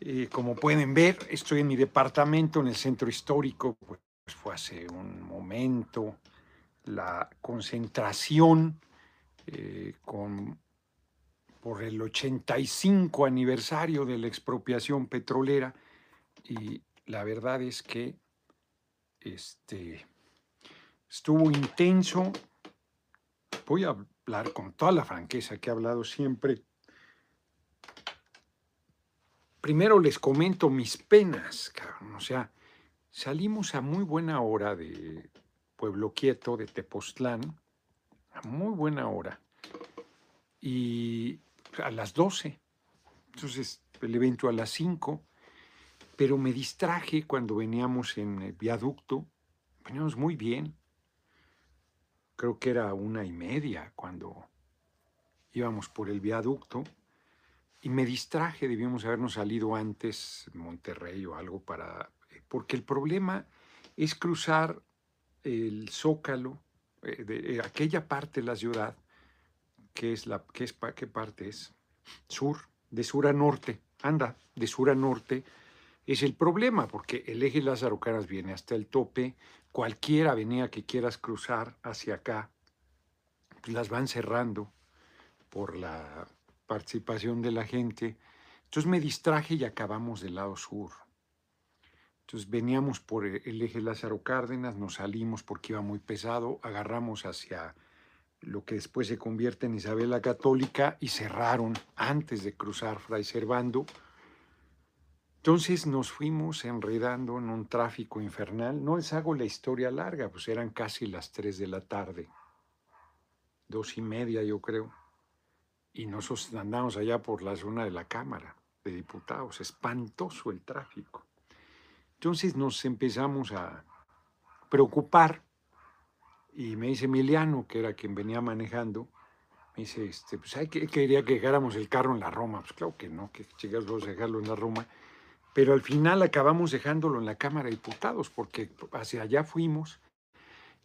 Eh, como pueden ver, estoy en mi departamento, en el centro histórico, pues fue hace un momento la concentración eh, con, por el 85 aniversario de la expropiación petrolera y la verdad es que este, estuvo intenso. Voy a hablar con toda la franqueza que he hablado siempre primero les comento mis penas, cabrón. O sea, salimos a muy buena hora de Pueblo Quieto, de Tepoztlán, a muy buena hora. Y a las 12. Entonces, el evento a las 5. Pero me distraje cuando veníamos en el viaducto. Veníamos muy bien. Creo que era una y media cuando íbamos por el viaducto y me distraje, debíamos habernos salido antes Monterrey o algo para... Eh, porque el problema es cruzar el zócalo, eh, de, eh, aquella parte de la ciudad, que es la... ¿qué, es, ¿Qué parte es? Sur, de sur a norte. Anda, de sur a norte es el problema, porque el eje Lázaro Caras viene hasta el tope, cualquier avenida que quieras cruzar hacia acá, pues las van cerrando por la participación de la gente. Entonces me distraje y acabamos del lado sur. Entonces veníamos por el eje Lázaro Cárdenas, nos salimos porque iba muy pesado, agarramos hacia lo que después se convierte en Isabel la Católica y cerraron antes de cruzar Fray Servando. Entonces nos fuimos enredando en un tráfico infernal. No les hago la historia larga, pues eran casi las tres de la tarde, dos y media yo creo y nosotros andamos allá por la zona de la Cámara de Diputados, espantoso el tráfico. Entonces nos empezamos a preocupar y me dice Emiliano, que era quien venía manejando, me dice, este, pues hay que, quería que dejáramos el carro en la Roma. Pues claro que no, que chicas vamos a dejarlo en la Roma. Pero al final acabamos dejándolo en la Cámara de Diputados porque hacia allá fuimos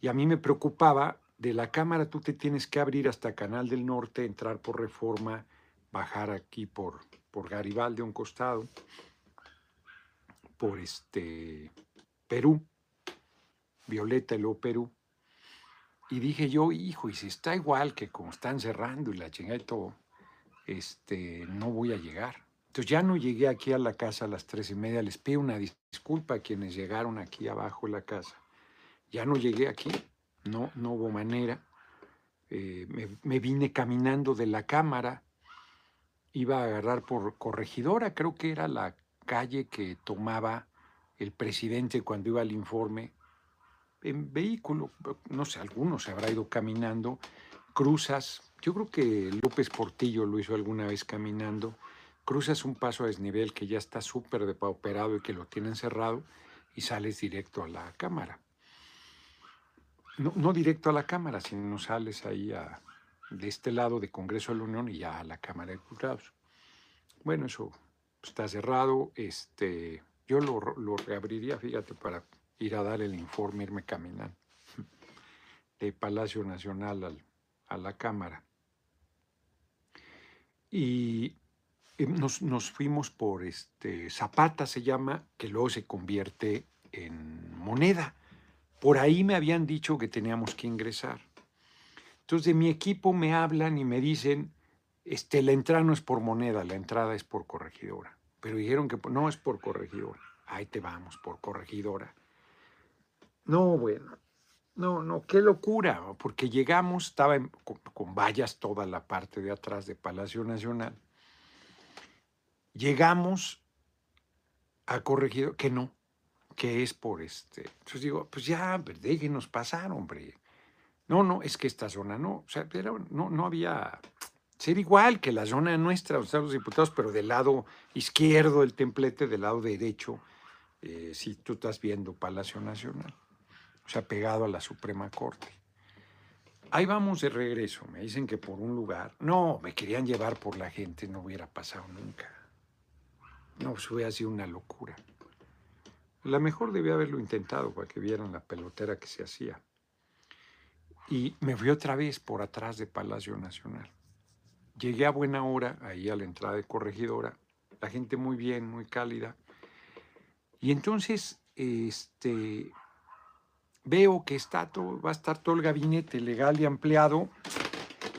y a mí me preocupaba de la Cámara tú te tienes que abrir hasta Canal del Norte, entrar por Reforma, bajar aquí por, por Garibaldi un costado, por este Perú, Violeta y luego Perú. Y dije yo, hijo, y si está igual que como están cerrando y la chingada y todo, este, no voy a llegar. Entonces ya no llegué aquí a la casa a las tres y media. Les pido una disculpa a quienes llegaron aquí abajo de la casa. Ya no llegué aquí no, no hubo manera. Eh, me, vine caminando de la cámara, iba a agarrar por corregidora, creo que era la calle que tomaba el presidente cuando iba al informe, en vehículo, no sé, algunos se habrá ido caminando, cruzas, yo creo que López Portillo lo hizo alguna vez caminando, cruzas un paso a desnivel que ya está súper depauperado y que lo tienen cerrado y sales directo a la cámara no, directo a la Cámara, sino sales ahí de este lado de Congreso de la Unión y ya a la Cámara de Diputados. Bueno, eso está cerrado. Este, yo lo, reabriría, fíjate, para ir a dar el informe, irme caminando de Palacio Nacional a la Cámara. Y nos, nos, fuimos por este Zapata, se llama, que luego se convierte en moneda. Por ahí me habían dicho que teníamos que ingresar. Entonces de mi equipo me hablan y me dicen, este, la entrada no es por moneda, la entrada es por corregidora. Pero dijeron que no es por corregidora. Ahí te vamos, por corregidora. No, bueno, no, no, qué locura, porque llegamos, estaba con, con, vallas toda la parte de atrás de Palacio Nacional. Llegamos a corregidor, que no, que es por este. Entonces digo, pues ya, déjenos pasar, hombre. No, no, es que esta zona no, o sea, no, no había. Ser igual que la zona nuestra, donde están los diputados, pero del lado izquierdo del templete, del lado derecho, eh, si tú estás viendo Palacio Nacional, o sea, pegado a la Suprema Corte. Ahí vamos de regreso, me dicen que por un lugar. No, me querían llevar por la gente, no hubiera pasado nunca. No, pues hubiera sido una locura. La mejor debía haberlo intentado para que vieran la pelotera que se hacía. Y me fui otra vez por atrás de Palacio Nacional. Llegué a buena hora, ahí a la entrada de Corregidora, la gente muy bien, muy cálida. Y entonces, este, veo que está todo, va a estar todo el gabinete legal y ampliado,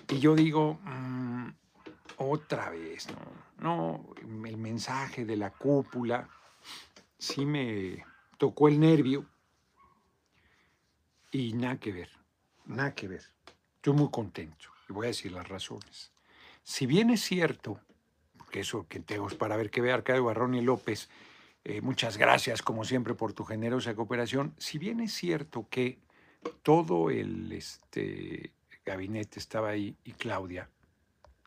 y yo digo, mm, otra vez, ¿no? No, el mensaje de la cúpula sí me tocó el nervio, y nada que ver, nada que ver. Estoy muy contento, y voy a decir las razones. Si bien es cierto, porque eso que tengo es para ver que ve Arcadio Barrón y López, eh, muchas gracias, como siempre, por tu generosa cooperación. Si bien es cierto que todo el este, gabinete estaba ahí y Claudia,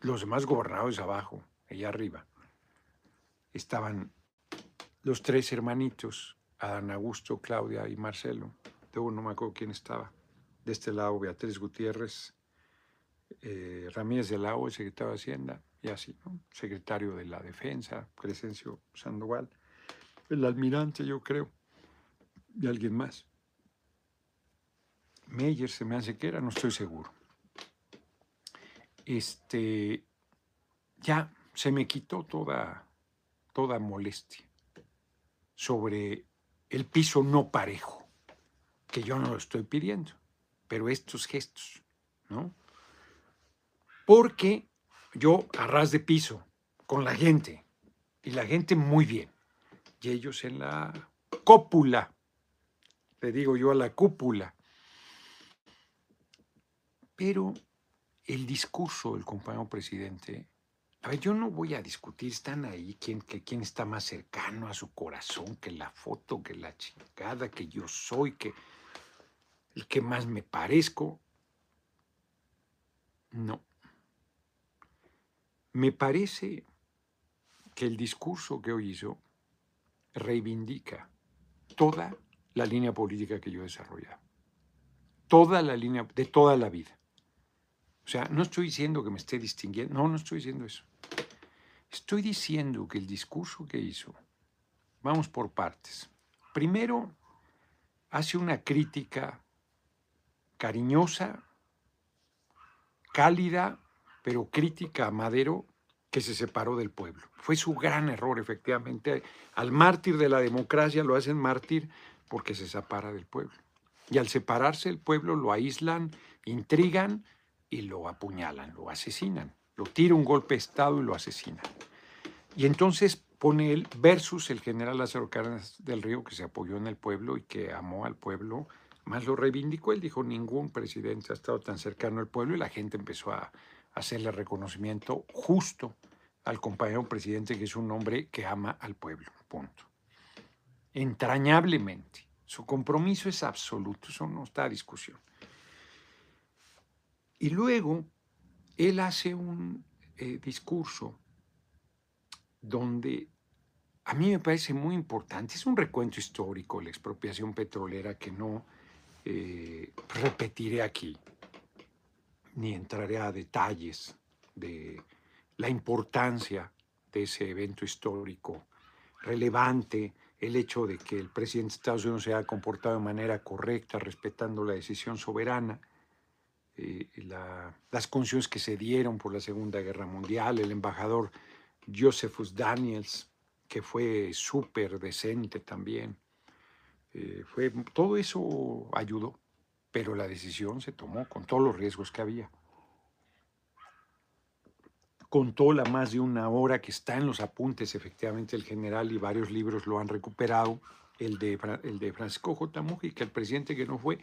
los demás gobernadores abajo, allá arriba, estaban los tres hermanitos, Adán Augusto, Claudia y Marcelo. Luego no me acuerdo quién estaba. De este lado, Beatriz Gutiérrez, eh, Ramírez de la O, secretario de Hacienda, y así, ¿no? secretario de la Defensa, Crescencio Sandoval el almirante, yo creo, y alguien más. Meyer se me hace que era, no estoy seguro. Este, ya se me quitó toda, toda molestia sobre el piso no parejo, que yo no lo estoy pidiendo, pero estos gestos, ¿no? Porque yo a de piso con la gente, y la gente muy bien, y ellos en la cópula, le digo yo a la cúpula. Pero el discurso del compañero presidente, a ver, yo no voy a discutir, están ahí, quién, que, quién está más cercano a su corazón, que la foto, que la chingada, que yo soy, que el que más me parezco. No. Me parece que el discurso que hoy hizo reivindica toda la línea política que yo he desarrollado. Toda la línea, de toda la vida. O sea, no estoy diciendo que me esté distinguiendo, no, no estoy diciendo eso. Estoy diciendo que el discurso que hizo, vamos por partes. Primero, hace una crítica cariñosa, cálida, pero crítica a Madero que se separó del pueblo. Fue su gran error, efectivamente. Al mártir de la democracia lo hacen mártir porque se separa del pueblo. Y al separarse del pueblo lo aíslan, intrigan y lo apuñalan, lo asesinan. Lo tira un golpe de Estado y lo asesinan. Y entonces pone él versus el general Lázaro Cárdenas del Río, que se apoyó en el pueblo y que amó al pueblo, más lo reivindicó. Él dijo, ningún presidente ha estado tan cercano al pueblo y la gente empezó a, hacerle reconocimiento justo al compañero presidente, que es un hombre que ama al pueblo, punto. Entrañablemente. Su compromiso es absoluto, eso no está a discusión. Y luego, él hace un eh, discurso donde a mí me parece muy importante, es un recuento histórico, la expropiación petrolera que no eh, repetiré aquí, ni entraré a detalles de la importancia de ese evento histórico relevante, el hecho de que el presidente de Estados Unidos se haya comportado de manera correcta, respetando la decisión soberana, eh, las condiciones que se dieron por la Segunda Guerra Mundial, el embajador Josephus Daniels, que fue súper decente también. Eh, fue, todo eso ayudó pero la decisión se tomó con todos los riesgos que había. Contó la más de una hora que está en los apuntes, efectivamente, el general y varios libros lo han recuperado, el de, el de Francisco J. Mujica, el presidente que no fue,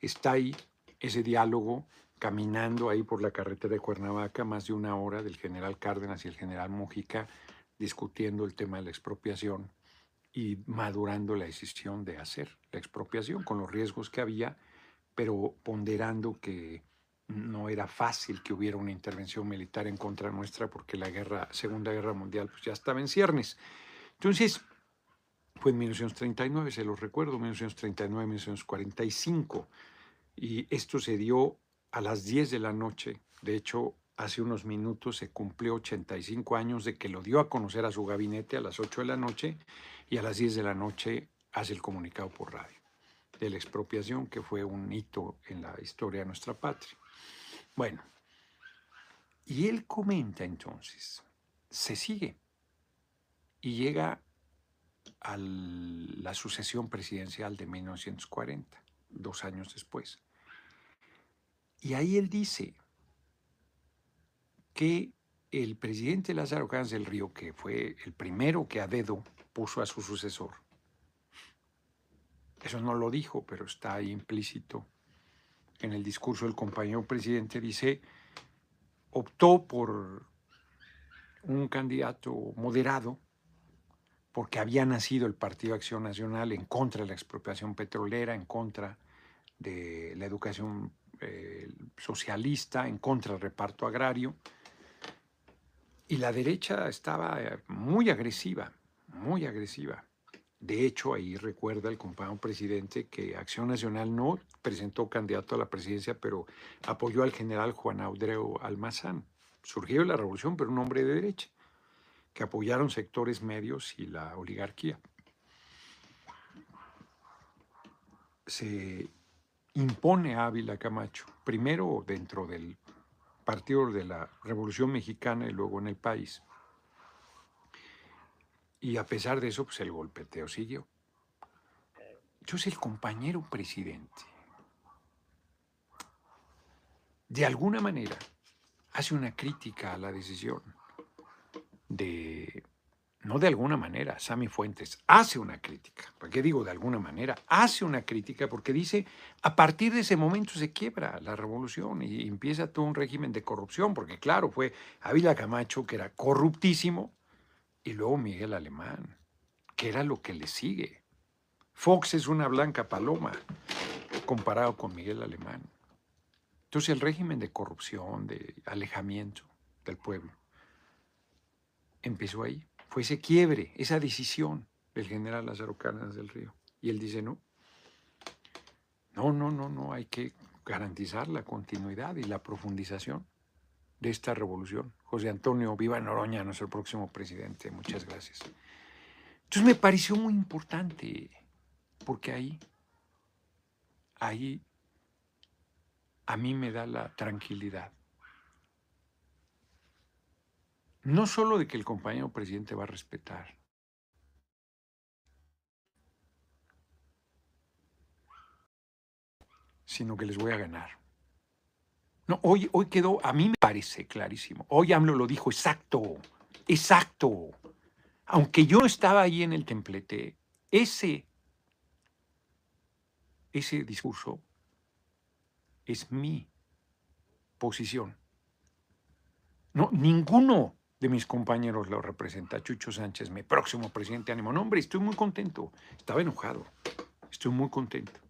está ahí, ese diálogo, caminando ahí por la carretera de Cuernavaca, más de una hora del general Cárdenas y el general Mujica discutiendo el tema de la expropiación y madurando la decisión de hacer la expropiación con los riesgos que había pero ponderando que no era fácil que hubiera una intervención militar en contra nuestra porque la guerra, Segunda Guerra Mundial pues ya estaba en ciernes. Entonces, fue en 1939, se los recuerdo, 1939, 1945, y esto se dio a las 10 de la noche. De hecho, hace unos minutos se cumplió 85 años de que lo dio a conocer a su gabinete a las 8 de la noche y a las 10 de la noche hace el comunicado por radio de la expropiación, que fue un hito en la historia de nuestra patria. Bueno, y él comenta entonces, se sigue, y llega a la sucesión presidencial de 1940, dos años después. Y ahí él dice que el presidente Lázaro Cárdenas del Río, que fue el primero que a dedo puso a su sucesor, eso no lo dijo, pero está ahí implícito en el discurso del compañero presidente, dice, optó por un candidato moderado, porque había nacido el Partido Acción Nacional en contra de la expropiación petrolera, en contra de la educación socialista, en contra del reparto agrario. Y la derecha estaba eh, muy agresiva, muy agresiva. De hecho, ahí recuerda el compañero presidente que Acción Nacional no presentó candidato a la presidencia, pero apoyó al general Juan Audreo Almazán. Surgió la revolución, pero un hombre de derecha que apoyaron sectores medios y la oligarquía. Se impone a Ávila Camacho, primero dentro del Partido de la Revolución Mexicana y luego en el país. Y a pesar de eso, pues el golpeteo siguió. Entonces el compañero presidente, de alguna manera, hace una crítica a la decisión de, no de alguna manera, Sami Fuentes hace una crítica. ¿Por qué digo de alguna manera? Hace una crítica porque dice, a partir de ese momento se quiebra la revolución y empieza todo un régimen de corrupción, porque claro, fue Ávila Camacho, que era corruptísimo, y luego Miguel Alemán, que era lo que le sigue. Fox es una blanca paloma comparado con Miguel Alemán. Entonces el régimen de corrupción, de alejamiento del pueblo, empezó ahí. Fue ese quiebre, esa decisión del general Lázaro Cárdenas del Río. Y él dice, no, no, no, no, no, hay que garantizar la continuidad y la profundización de esta revolución. José Antonio Viva Noroña, nuestro próximo presidente, muchas gracias. Entonces me pareció muy importante, porque ahí, ahí a mí me da la tranquilidad no solo de que el compañero presidente va a respetar, sino que les voy a ganar. No, hoy, hoy quedó, a mí me parece clarísimo. Hoy AMLO lo dijo exacto, exacto. Aunque yo estaba ahí en el templete, ese, ese discurso es mi posición. No, ninguno de mis compañeros lo representa. Chucho Sánchez, mi próximo presidente ánimo. No, hombre, estoy muy contento. Estaba enojado. Estoy muy contento.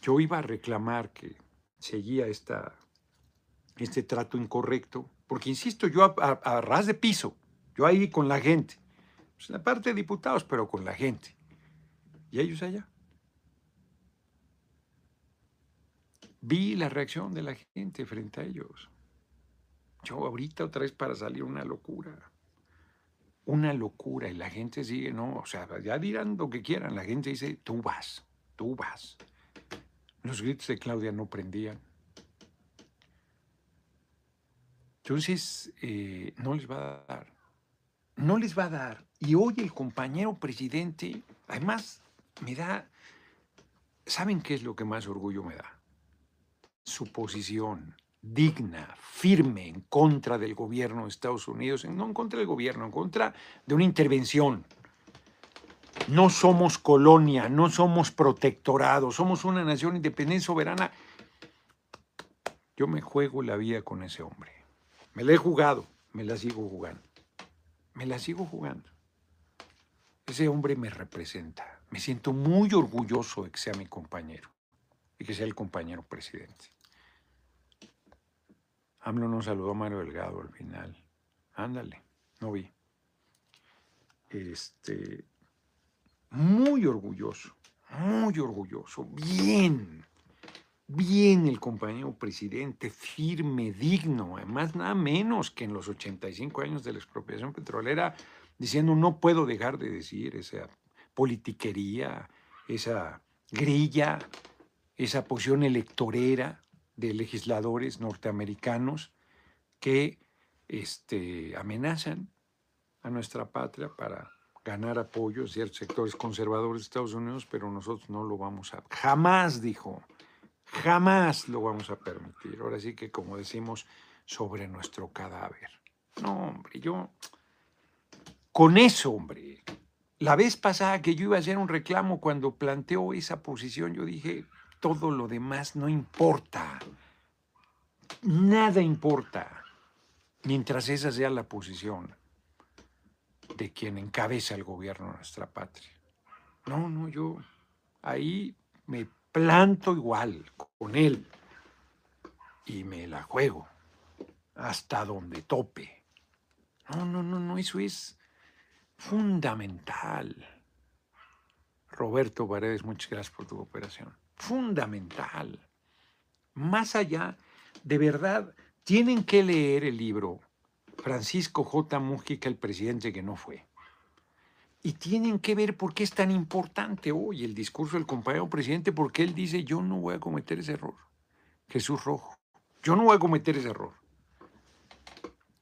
Yo iba a reclamar que seguía esta, este trato incorrecto, porque insisto, yo a, ras de piso, yo ahí con la gente, pues la parte de diputados, pero con la gente, y ellos allá. Vi la reacción de la gente frente a ellos. Yo ahorita otra vez para salir una locura. Una locura. Y la gente sigue, no, o sea, ya dirán lo que quieran. La gente dice, tú vas, tú vas. Los gritos de Claudia no prendían. Entonces, eh, no les va a dar. No les va a dar. Y hoy el compañero presidente, además, me da, ¿saben qué es lo que más orgullo me da? Su posición digna, firme en contra del gobierno de Estados Unidos, no en contra del gobierno, en contra de una intervención. No somos colonia, no somos protectorado, somos una nación independiente, soberana. Yo me juego la vida con ese hombre. Me la he jugado, me la sigo jugando. Me la sigo jugando. Ese hombre me representa. Me siento muy orgulloso de que sea mi compañero y que sea el compañero presidente. AMLO no saludó a Mario Delgado al final. Ándale, no vi. Este, muy orgulloso, muy orgulloso. Bien, bien el compañero presidente, firme, digno. Además, nada menos que en los 85 años de la expropiación petrolera, diciendo no puedo dejar de decir esa politiquería, esa grilla, esa posición electorera de legisladores norteamericanos que este, amenazan a nuestra patria para ganar apoyo de ciertos sectores conservadores de Estados Unidos, pero nosotros no lo vamos a... Jamás, dijo, jamás lo vamos a permitir. Ahora sí que, como decimos, sobre nuestro cadáver. No, hombre, yo... Con eso, hombre. La vez pasada que yo iba a hacer un reclamo cuando planteó esa posición, yo dije, todo lo demás no importa. Nada importa. Mientras esa sea la posición de quien encabeza el gobierno de nuestra patria. No, no, yo ahí me planto igual con él y me la juego hasta donde tope. No, no, no, no, eso es fundamental. Roberto Paredes, muchas gracias por tu cooperación. Fundamental. Más allá, de verdad, tienen que leer el libro Francisco J. Mujica, el presidente que no fue. Y tienen que ver por qué es tan importante hoy el discurso del compañero presidente, porque él dice, yo no voy a cometer ese error. Jesús Rojo, yo no voy a cometer ese error.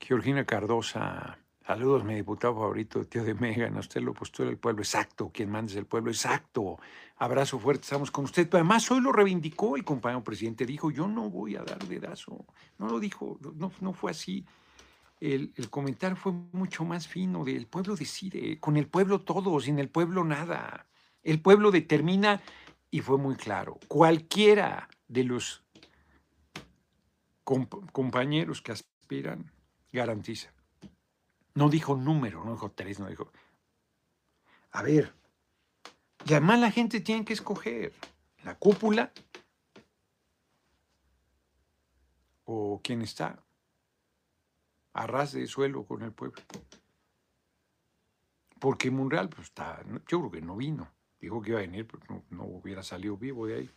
Georgina Cardosa, saludos, mi diputado favorito, tío de Megan, usted lo postula el pueblo, exacto, quien manda es el pueblo, exacto. Abrazo fuerte, estamos con usted. Pero además hoy lo reivindicó el compañero presidente, dijo, yo no voy a dar dedazo. No lo dijo, no, no fue así el, comentario fue mucho más fino de el pueblo decide, con el pueblo todo, sin el pueblo nada. El pueblo determina y fue muy claro, cualquiera de los compañeros que aspiran garantiza. No dijo número, no dijo tres, no dijo... A ver, y además la gente tiene que escoger la cúpula o quién está a ras de suelo con el pueblo. Porque Munreal, pues está, yo creo que no vino. Dijo que iba a venir, pero no, no hubiera salido vivo de ahí.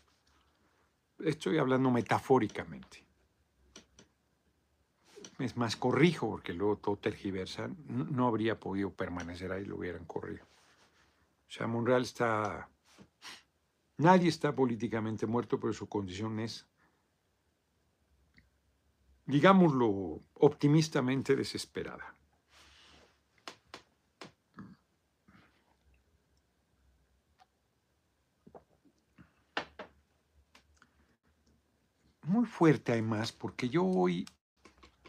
Estoy hablando metafóricamente. Es más, corrijo, porque luego todo tergiversa. No, no habría podido permanecer ahí, lo hubieran corrido. O sea, Monreal está... Nadie está políticamente muerto, pero su condición es digámoslo optimistamente, desesperada. Muy fuerte además, porque yo hoy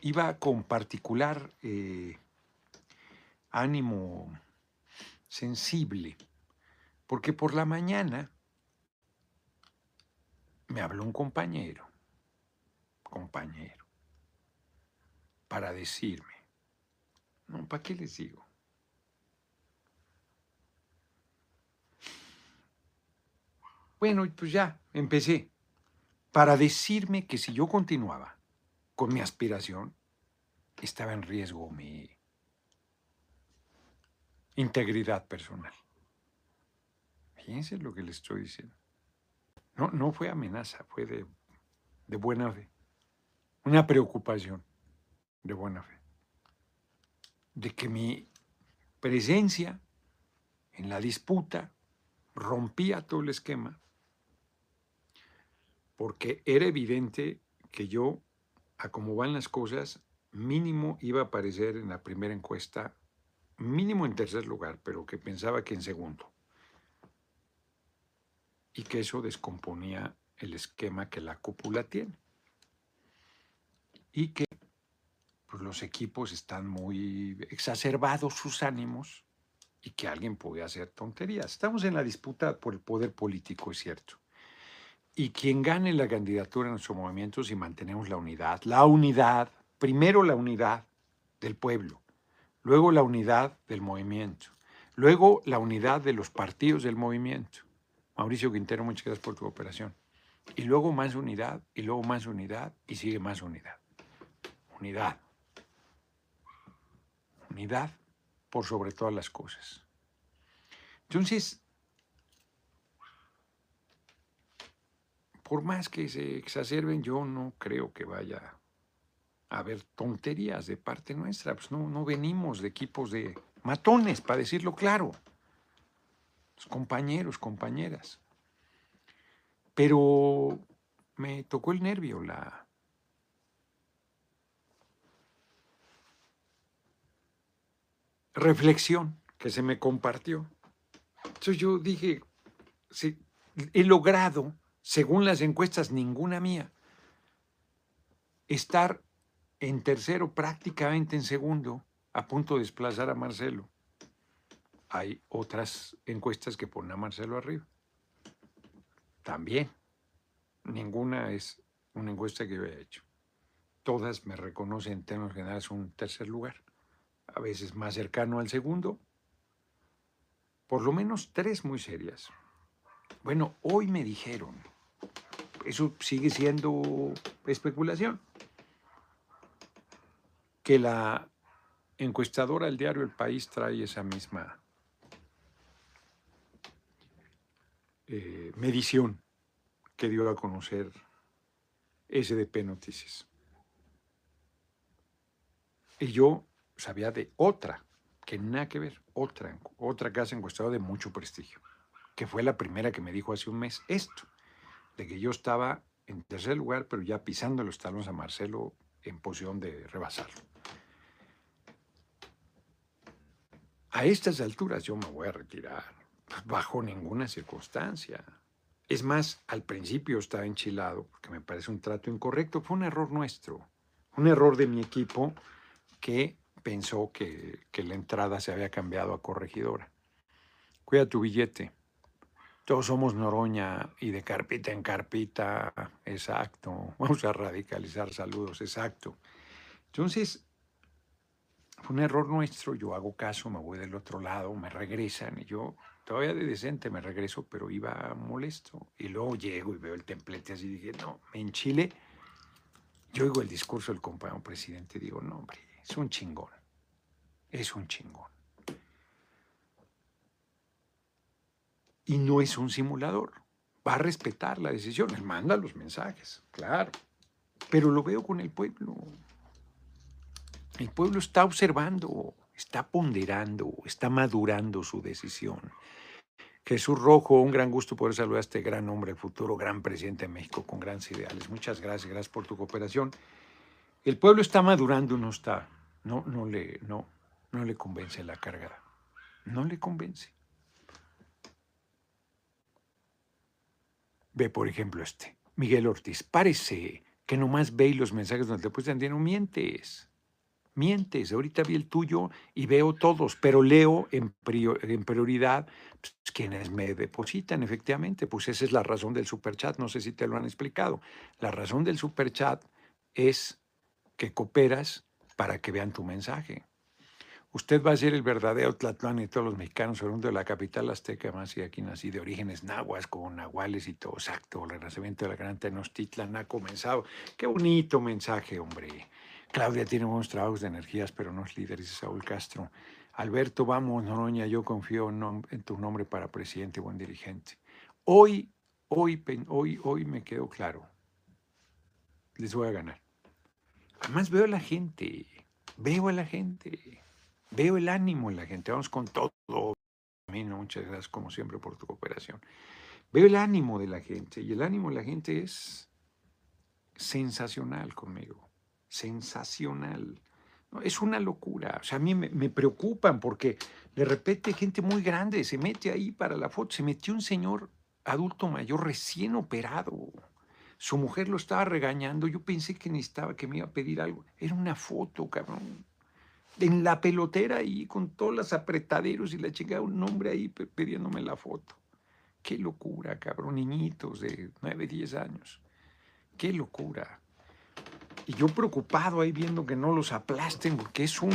iba con particular eh, ánimo sensible, porque por la mañana me habló un compañero, compañero, para decirme. No, ¿para qué les digo? Bueno, pues ya, empecé. Para decirme que si yo continuaba con mi aspiración, estaba en riesgo mi integridad personal. Fíjense lo que le estoy diciendo. No, no fue amenaza, fue de, de buena fe. Una preocupación de buena fe, de que mi presencia en la disputa rompía todo el esquema, porque era evidente que yo, a cómo van las cosas, mínimo iba a aparecer en la primera encuesta, mínimo en tercer lugar, pero que pensaba que en segundo. Y que eso descomponía el esquema que la cúpula tiene. Y que pues, los equipos están muy exacerbados sus ánimos y que alguien puede hacer tonterías. Estamos en la disputa por el poder político, es cierto. Y quien gane la candidatura en nuestro movimiento, si mantenemos la unidad, la unidad, primero la unidad del pueblo, luego la unidad del movimiento, luego la unidad de los partidos del movimiento. Mauricio Quintero, muchas gracias por tu cooperación. Y luego más unidad, y luego más unidad, y sigue más unidad. Unidad unidad por sobre todas las cosas. Entonces, por más que se exacerben, yo no creo que vaya a haber tonterías de parte nuestra. Pues no, no venimos de equipos de matones, para decirlo claro. Los compañeros, compañeras. Pero me tocó el nervio la, reflexión que se me compartió. Entonces yo dije, sí, he logrado, según las encuestas, ninguna mía, estar en tercero, prácticamente en segundo, a punto de desplazar a Marcelo. Hay otras encuestas que ponen a Marcelo arriba. También. Ninguna es una encuesta que yo haya hecho. Todas me reconocen en términos generales un tercer lugar. A veces más cercano al segundo. Por lo menos tres muy serias. Bueno, hoy me dijeron, eso sigue siendo especulación, que la encuestadora del diario El País trae esa misma eh, medición que dio a conocer SDP Noticias. Y yo sabía de otra, que nada que ver, otra, otra casa encuestadora de mucho prestigio, que fue la primera que me dijo hace un mes esto, de que yo estaba en tercer lugar, pero ya pisando los talones a Marcelo en posición de rebasarlo. A estas alturas yo me voy a retirar, pues, bajo ninguna circunstancia. Es más, al principio estaba enchilado, porque me parece un trato incorrecto. Fue un error nuestro, un error de mi equipo que pensó que, que la entrada se había cambiado a corregidora. Cuida tu billete. Todos somos Noroña y de carpita en carpita, exacto. Vamos a radicalizar saludos, exacto. Entonces, fue un error nuestro, yo hago caso, me voy del otro lado, me regresan y yo todavía de decente me regreso, pero iba molesto. Y luego llego y veo el templete así dije, no, en Chile, yo oigo el discurso del compañero presidente digo, no, hombre, es un chingón, es un chingón. Y no es un simulador, va a respetar la decisión, él manda los mensajes, claro, pero lo veo con el pueblo. El pueblo está observando, está ponderando, está madurando su decisión. Jesús Rojo, un gran gusto poder saludar a este gran hombre, futuro gran presidente de México con grandes ideales. Muchas gracias, gracias por tu cooperación. El pueblo está madurando, no está, no, no le, no, no le convence la carga, no le convence. Ve, por ejemplo, este, Miguel Ortiz, parece que nomás ve los mensajes donde te pueden no mientes mientes. Ahorita vi el tuyo y veo todos, pero leo en, prioridad pues, quienes me depositan, efectivamente. Pues esa es la razón del superchat. No sé si te lo han explicado. La razón del superchat es que cooperas para que vean tu mensaje. Usted va a ser el verdadero Tlatlán y todos los mexicanos, segundo de la capital azteca, más y aquí nací de orígenes nahuas, con nahuales y todo, exacto, el renacimiento de la gran Tenochtitlan ha comenzado. Qué bonito mensaje, hombre. Claudia tiene buenos trabajos de energías, pero no es líder, dice Saúl Castro. Alberto, vamos, Noroña, yo confío en, tu nombre para presidente, buen dirigente. Hoy, hoy, hoy, hoy me quedó claro. Les voy a ganar. Además veo a la gente, veo a la gente, veo el ánimo en la gente. Vamos con todo. Muchas gracias, como siempre, por tu cooperación. Veo el ánimo de la gente y el ánimo de la gente es sensacional conmigo sensacional. Es una locura. O sea, a mí me, me, preocupan porque de repente gente muy grande se mete ahí para la foto. Se metió un señor adulto mayor recién operado. Su mujer lo estaba regañando. Yo pensé que necesitaba que me iba a pedir algo. Era una foto, cabrón. En la pelotera ahí, con todos los apretaderos y la chica, un hombre ahí pidiéndome la foto. Qué locura, cabrón. Niñitos de 9, 10 años. Qué locura. Y yo preocupado ahí viendo que no los aplasten, porque es un,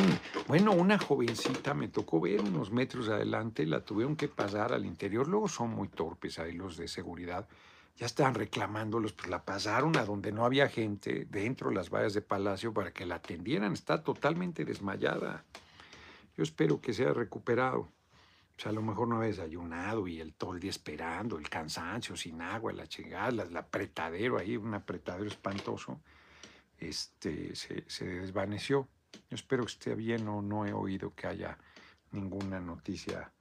bueno, una jovencita, me tocó ver unos metros adelante, la tuvieron que pasar al interior, luego son muy torpes ahí los de seguridad, ya estaban reclamándolos, pues la pasaron a donde no había gente, dentro de las vallas de Palacio, para que la atendieran, está totalmente desmayada. Yo espero que sea recuperado. O sea, a lo mejor no ha desayunado y el día esperando, el cansancio, sin agua, la chingada, el apretadero ahí, un apretadero espantoso este, se, desvaneció. Yo espero que esté bien o no he oído que haya ninguna noticia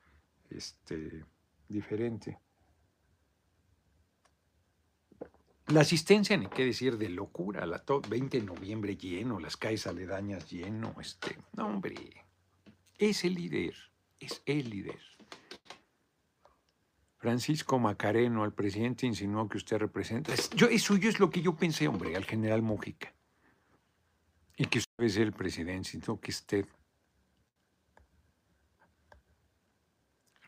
este, diferente. La asistencia, ni qué decir, de locura, la 20 de noviembre lleno, las calles aledañas lleno, este, no hombre, Es el líder, es el líder. Francisco Macareno, al presidente insinuó que usted representa. Yo, eso yo es lo que yo pensé, hombre, al general Mujica. Y que usted es el presidente, sino que usted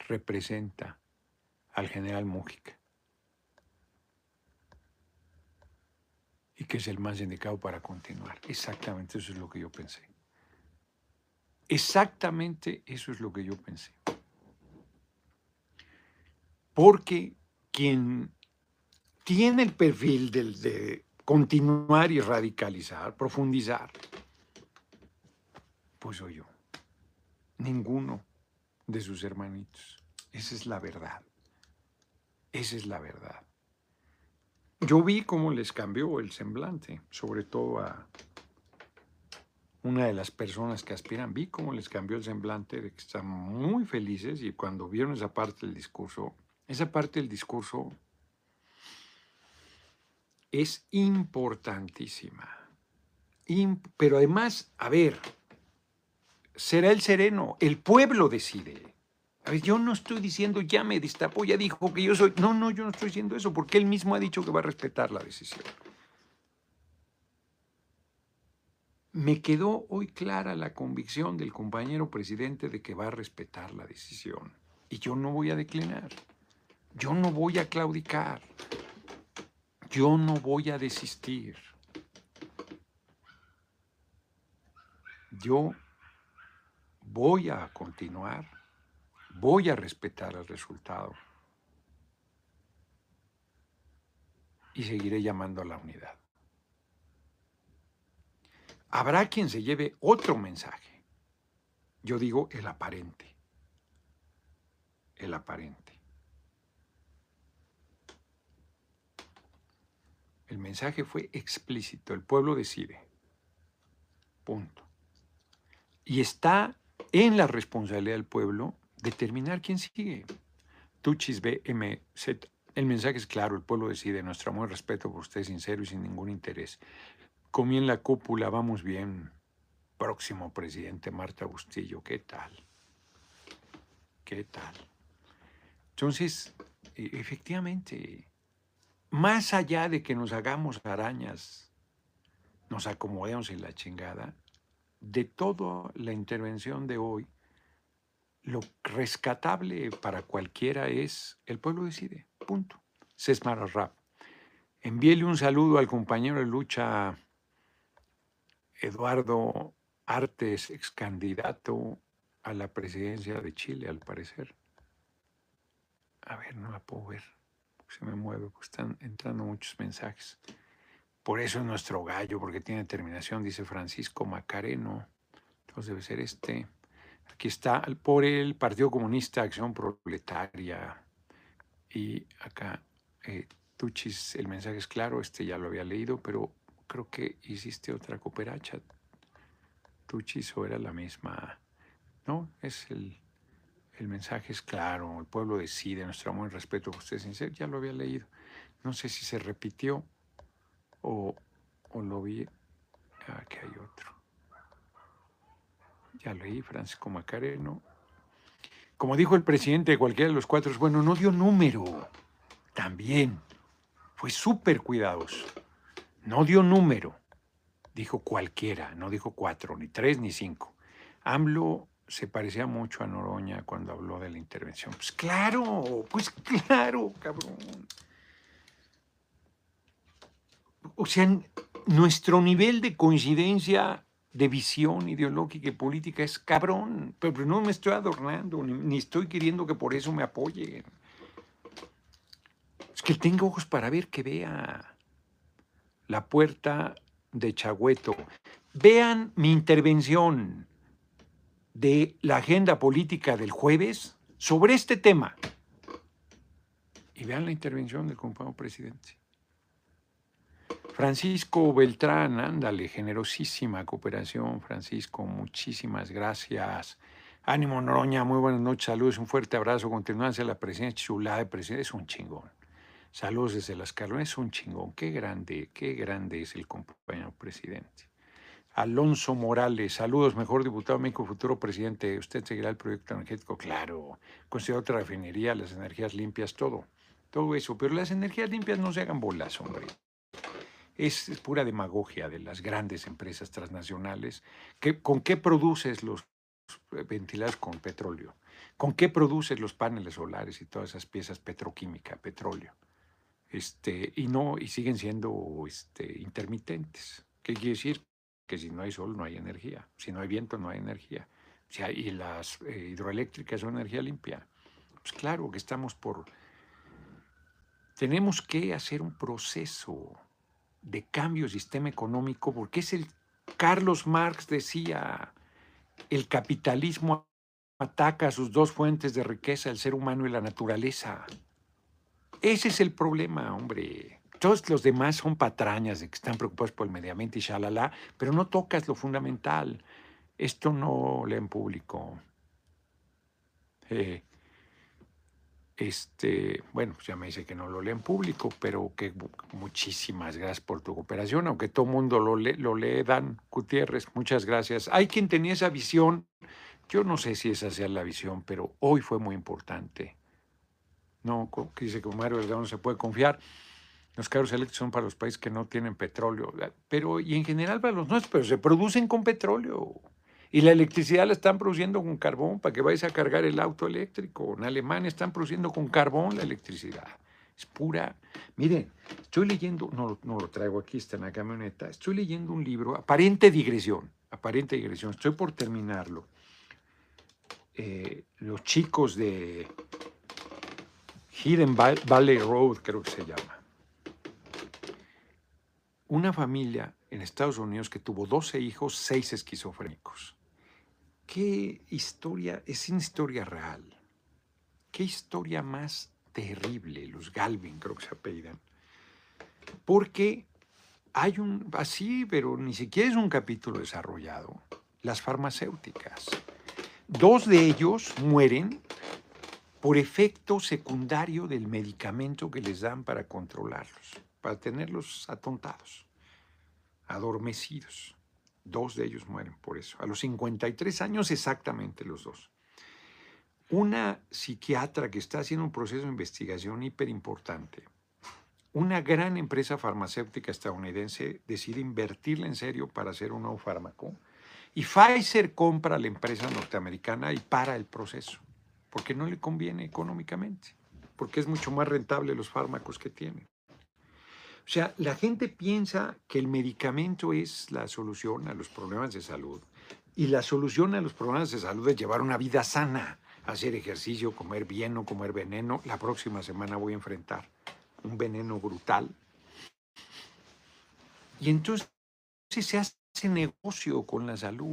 representa al general Mujica. Y que es el más indicado para continuar. Exactamente eso es lo que yo pensé. Exactamente eso es lo que yo pensé. Porque quien tiene el perfil de continuar y radicalizar, profundizar, pues soy yo. Ninguno de sus hermanitos. Esa es la verdad. Esa es la verdad. Yo vi cómo les cambió el semblante, sobre todo a una de las personas que aspiran, vi cómo les cambió el semblante de que están muy felices y cuando vieron esa parte del discurso esa parte del discurso es importantísima. pero además, a ver, será el sereno, el pueblo decide. A ver, yo no estoy diciendo ya me destapó, ya dijo que yo soy. No, no, yo no estoy diciendo eso, porque él mismo ha dicho que va a respetar la decisión. Me quedó hoy clara la convicción del compañero presidente de que va a respetar la decisión. Y yo no voy a declinar. Yo no voy a claudicar. Yo no voy a desistir. Yo voy a continuar. Voy a respetar el resultado. Y seguiré llamando a la unidad. Habrá quien se lleve otro mensaje. Yo digo el aparente. El aparente. El mensaje fue explícito, el pueblo decide. Punto. Y está en la responsabilidad del pueblo determinar quién sigue. Tuchis BMZ. El mensaje es claro, el pueblo decide, nuestro amor y respeto por usted sincero y sin ningún interés. Comí en la cúpula, vamos bien. Próximo presidente Marta Bustillo, ¿qué tal? ¿Qué tal? Entonces, e, efectivamente, más allá de que nos hagamos arañas, nos acomodemos en la chingada, de toda la intervención de hoy, lo rescatable para cualquiera es el pueblo decide, punto. Sesmara Rap. Envíele un saludo al compañero de lucha Eduardo Artes, ex candidato a la presidencia de Chile, al parecer. A ver, no la puedo ver se me mueve, porque están entrando muchos mensajes. Por eso es nuestro gallo, porque tiene terminación, dice Francisco Macareno. Entonces debe ser este. Aquí está, por el Partido Comunista Acción Proletaria. Y acá, eh, Tuchis, el mensaje es claro, este ya lo había leído, pero creo que hiciste otra cooperacha. Tuchis o era la misma. No, es el el mensaje es claro, el pueblo decide, nuestro amor y respeto por usted sincero, ya lo había leído. No sé si se repitió o, lo vi. Aquí hay otro. Ya leí, Francisco Macareno. Como dijo el presidente de cualquiera de los cuatro, bueno, no dio número. También. Fue súper cuidadoso. No dio número. Dijo cualquiera, no dijo cuatro, ni tres, ni cinco. AMLO se parecía mucho a Noroña cuando habló de la intervención. Pues claro, pues claro, cabrón. O sea, nuestro nivel de coincidencia de visión ideológica y política es cabrón, pero no me estoy adornando, ni, estoy queriendo que por eso me apoyen. Es que tengo ojos para ver que vea la puerta de Chagüeto. Vean mi intervención de la agenda política del jueves sobre este tema. Y vean la intervención del compañero presidente. Francisco Beltrán, ándale, generosísima cooperación, Francisco, muchísimas gracias. Ánimo Noroña, muy buenas noches, saludos, un fuerte abrazo, continuancia la presidencia chulada de presidente, es un chingón. Saludos desde las Carolinas, es un chingón, qué grande, qué grande es el compañero presidente. Alonso Morales, saludos, mejor diputado México, futuro presidente. ¿Usted seguirá el proyecto energético? Claro. Considera otra refinería, las energías limpias, todo. Todo eso. Pero las energías limpias no se hagan bolas, hombre. Es, pura demagogia de las grandes empresas transnacionales. ¿Con qué produces los ventiladores con petróleo? ¿Con qué produces los paneles solares y todas esas piezas petroquímicas, petróleo? Este, y no, y siguen siendo este, intermitentes. ¿Qué quiere decir? que si no hay sol no hay energía, si no hay viento no hay energía, y las eh, hidroeléctricas son energía limpia. Pues claro que estamos por... Tenemos que hacer un proceso de cambio de sistema económico porque es el... Carlos Marx decía, el capitalismo ataca sus dos fuentes de riqueza, el ser humano y la naturaleza. Ese es el problema, hombre. Todos los demás son patrañas de que están preocupados por el medio ambiente y shalala, pero no tocas lo fundamental. Esto no lee en público. Eh, este, bueno, ya me dice que no lo lee en público, pero que muchísimas gracias por tu cooperación, aunque todo mundo lo lee, lo lee, Dan Gutiérrez, muchas gracias. Hay quien tenía esa visión, yo no sé si esa sea la visión, pero hoy fue muy importante. No, dice que Mario Delgado no se puede confiar. Los carros eléctricos son para los países que no tienen petróleo, pero y en general para los nuestros, pero se producen con petróleo. Y la electricidad la están produciendo con carbón para que vayas a cargar el auto eléctrico. En Alemania están produciendo con carbón la electricidad. Es pura. Miren, estoy leyendo, no, no lo traigo aquí, está en la camioneta. Estoy leyendo un libro, aparente digresión, aparente digresión. Estoy por terminarlo. Eh, los chicos de Hidden Valley Road, creo que se llama una familia en Estados Unidos que tuvo 12 hijos, 6 esquizofrénicos. ¿Qué historia? Es una historia real. ¿Qué historia más terrible? Los Galvin creo que se apellidan. Porque hay un, así, pero ni siquiera es un capítulo desarrollado, las farmacéuticas. Dos de ellos mueren por efecto secundario del medicamento que les dan para controlarlos para tenerlos atontados, adormecidos. Dos de ellos mueren por eso, a los 53 años exactamente los dos. Una psiquiatra que está haciendo un proceso de investigación hiper importante, una gran empresa farmacéutica estadounidense decide invertirle en serio para hacer un nuevo fármaco y Pfizer compra a la empresa norteamericana y para el proceso, porque no le conviene económicamente, porque es mucho más rentable los fármacos que tienen. O sea, la gente piensa que el medicamento es la solución a los problemas de salud y la solución a los problemas de salud es llevar una vida sana, hacer ejercicio, comer bien, o comer veneno. La próxima semana voy a enfrentar un veneno brutal. Y entonces se hace negocio con la salud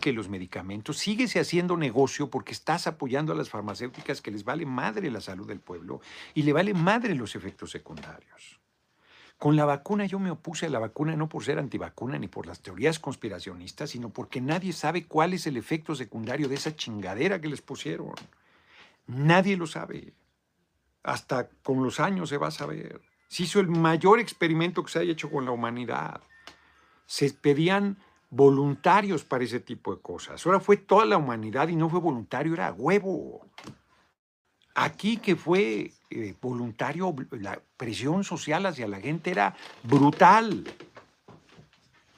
que los medicamentos, síguese haciendo negocio porque estás apoyando a las farmacéuticas que les vale madre la salud del pueblo y le vale madre los efectos secundarios. Con la vacuna yo me opuse a la vacuna no por ser antivacuna ni por las teorías conspiracionistas, sino porque nadie sabe cuál es el efecto secundario de esa chingadera que les pusieron. Nadie lo sabe. Hasta con los años se va a saber. Se hizo el mayor experimento que se haya hecho con la humanidad. Se pedían voluntarios para ese tipo de cosas. Ahora fue toda la humanidad y no fue voluntario, era huevo. Aquí que fue eh, voluntario, la presión social hacia la gente era brutal.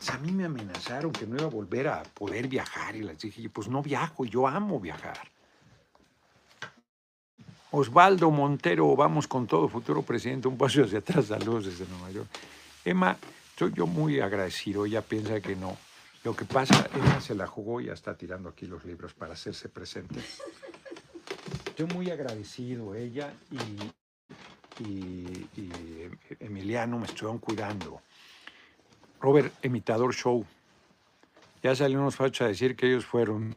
a mí me amenazaron que no iba a volver a poder viajar y les dije, pues no viajo, yo amo viajar. Osvaldo Montero, vamos con todo, futuro presidente, un paso hacia atrás, saludos desde Nueva York. Emma, soy yo muy agradecido, ella piensa que no. Lo que pasa, ella se la jugó y ya está tirando aquí los libros para hacerse presente. Estoy muy agradecido, ella y, Emiliano me estuvieron cuidando. Robert, Imitador Show. Ya salió unos fachos a decir que ellos fueron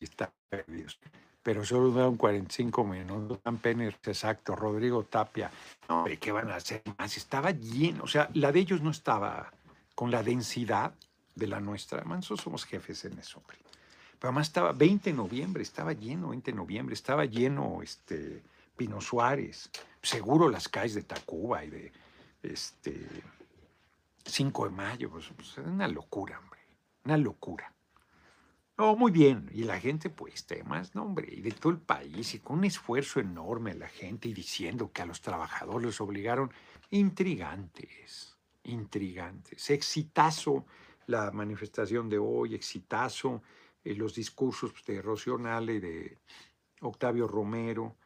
están perdidos. Pero solo duraron 45 minutos. Dan Penner, exacto. Rodrigo Tapia. No, ¿qué van a hacer más? Estaba lleno. O sea, la de ellos no estaba con la densidad de la nuestra. Nosotros somos jefes en eso. Pero además estaba 20 de noviembre, estaba lleno 20 de noviembre, estaba lleno este, Pino Suárez, seguro las calles de Tacuba y de este, 5 de mayo, pues, pues, es una locura, hombre, una locura. No, muy bien. Y la gente, pues, temas, no, hombre, y de todo el país, y con un esfuerzo enorme la gente, y diciendo que a los trabajadores les obligaron, intrigantes, intrigantes. Exitazo la manifestación de hoy, exitazo eh, los discursos de Rocío Nale y de Octavio Romero.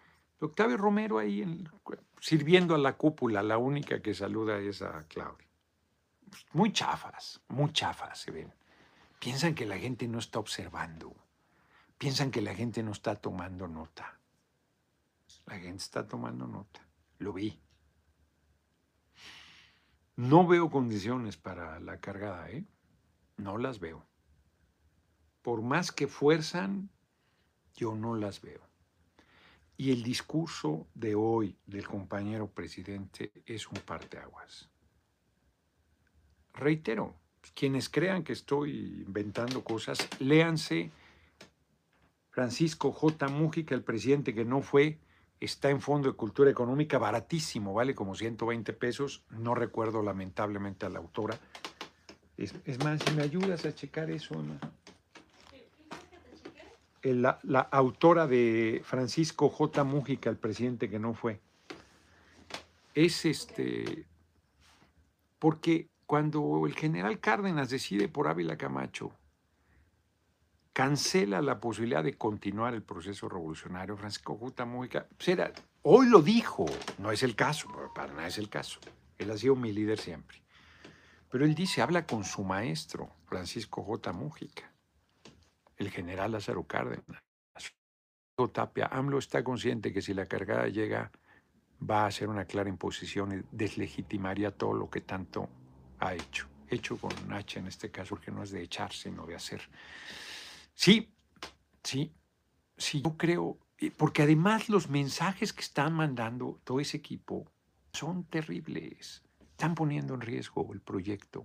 Octavio Romero ahí sirviendo a la cúpula, la única que saluda es a Claudia. Muy chafas, muy chafas se ven. Piensan que la gente no está observando. Piensan que la gente no está tomando nota. La gente está tomando nota. Lo vi. No veo condiciones para la cargada, ¿eh? No las veo. Por más que fuerzan, yo no las veo. Y el discurso de hoy del compañero presidente es un parteaguas. Reitero, quienes crean que estoy inventando cosas, léanse Francisco J. Mújica, el presidente que no fue, está en Fondo de Cultura Económica, baratísimo, vale como 120 pesos, no recuerdo lamentablemente a la autora. Es, más, si me ayudas a checar eso, ¿no? La, la, autora de Francisco J. Mújica, el presidente que no fue, es este, porque cuando el general Cárdenas decide por Ávila Camacho, cancela la posibilidad de continuar el proceso revolucionario, Francisco Juta Mújica, pues hoy lo dijo, no es el caso, para nada es el caso. Él ha sido mi líder siempre. Pero él dice, habla con su maestro, Francisco J. Mújica, el general Lázaro Cárdenas. Tapia, AMLO está consciente que si la cargada llega va a ser una clara imposición y deslegitimaría todo lo que tanto ha hecho. Hecho con H en este caso, porque no es de echar, sino de hacer. Sí, sí, sí, yo creo, porque además los mensajes que están mandando todo ese equipo son terribles. Están poniendo en riesgo el proyecto.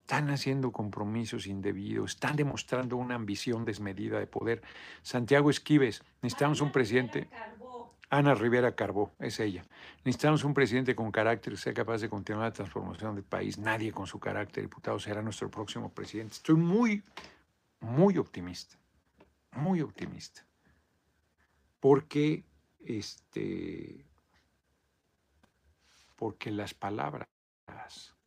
Están haciendo compromisos indebidos, están demostrando una ambición desmedida de poder. Santiago Esquives, necesitamos un presidente. Ana Rivera Carbó, es ella. Necesitamos un presidente con carácter que sea capaz de continuar la transformación del país. Nadie con su carácter, diputado, será nuestro próximo presidente. Estoy muy, muy optimista, muy optimista. Porque, este, porque las palabras,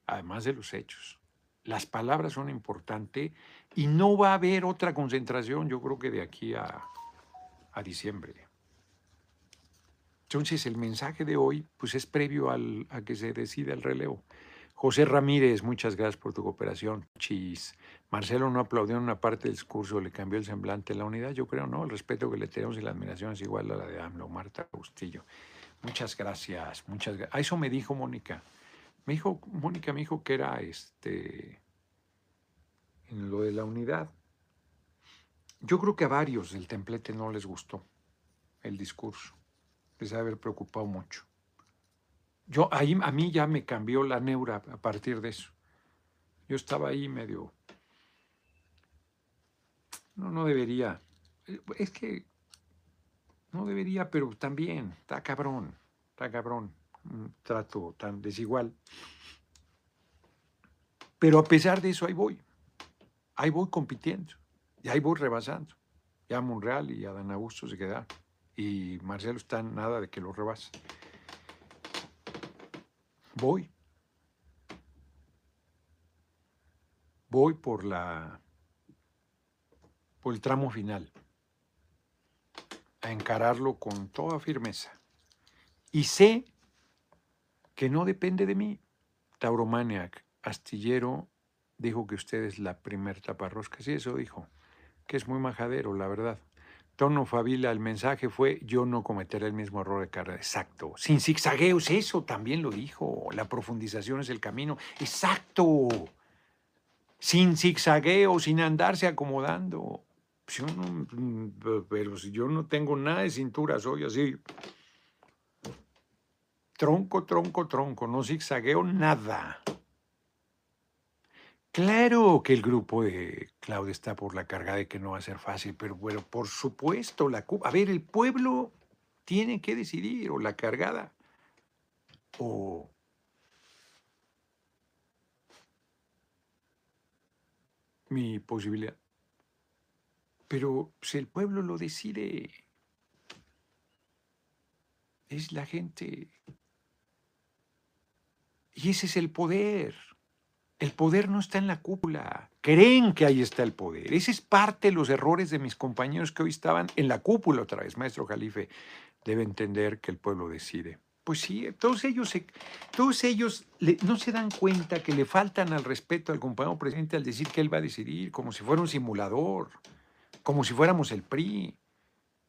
además de los hechos, las palabras son importantes y no va a haber otra concentración, yo creo que de aquí a, a diciembre. Entonces, el mensaje de hoy pues, es previo al, a que se decida el relevo. José Ramírez, muchas gracias por tu cooperación. Chis. Marcelo no aplaudió en una parte del discurso, le cambió el semblante la unidad. Yo creo, ¿no? El respeto que le tenemos y la admiración es igual a la de AMLO, Marta Bustillo. Muchas gracias, muchas gracias. A eso me dijo Mónica. Me dijo, Mónica me dijo que era este en lo de la unidad. Yo creo que a varios del templete no les gustó el discurso les haber preocupado mucho. Yo, ahí, a mí ya me cambió la neura a partir de eso. Yo estaba ahí medio... No, no debería. Es que no debería, pero también está cabrón, está cabrón. Un trato tan desigual. Pero a pesar de eso, ahí voy. Ahí voy compitiendo. Y ahí voy rebasando. Ya Monreal y Adán Augusto se quedaron y Marcelo está nada de que lo rebase. Voy. Voy por la por el tramo final a encararlo con toda firmeza. Y sé que no depende de mí. Tauromaniac, astillero, dijo que usted es la primer taparrosca. Sí, eso dijo, que es muy majadero, la verdad. Tono Favila, el mensaje fue, yo no cometeré el mismo error de carrera. Exacto. Sin zigzagueos, eso también lo dijo. La profundización es el camino. Exacto. Sin zigzagueos, sin andarse acomodando. Yo no, pero si yo no tengo nada de cintura, soy así. Tronco, tronco, tronco. No zigzagueo nada. Claro que el grupo de Claudia está por la carga de que no va a ser fácil, pero bueno, por supuesto, la A ver, el pueblo tiene que decidir, o la cargada, o, mi posibilidad. Pero si el pueblo lo decide, es la gente. Y ese es el poder. El poder no está en la cúpula. Creen que ahí está el poder. Ese es parte de los errores de mis compañeros que hoy estaban en la cúpula otra vez. Maestro Jalife debe entender que el pueblo decide. Pues sí, todos ellos, todos ellos no se dan cuenta que le faltan al respeto al compañero presidente al decir que él va a decidir, como si fuera un simulador, como si fuéramos el PRI,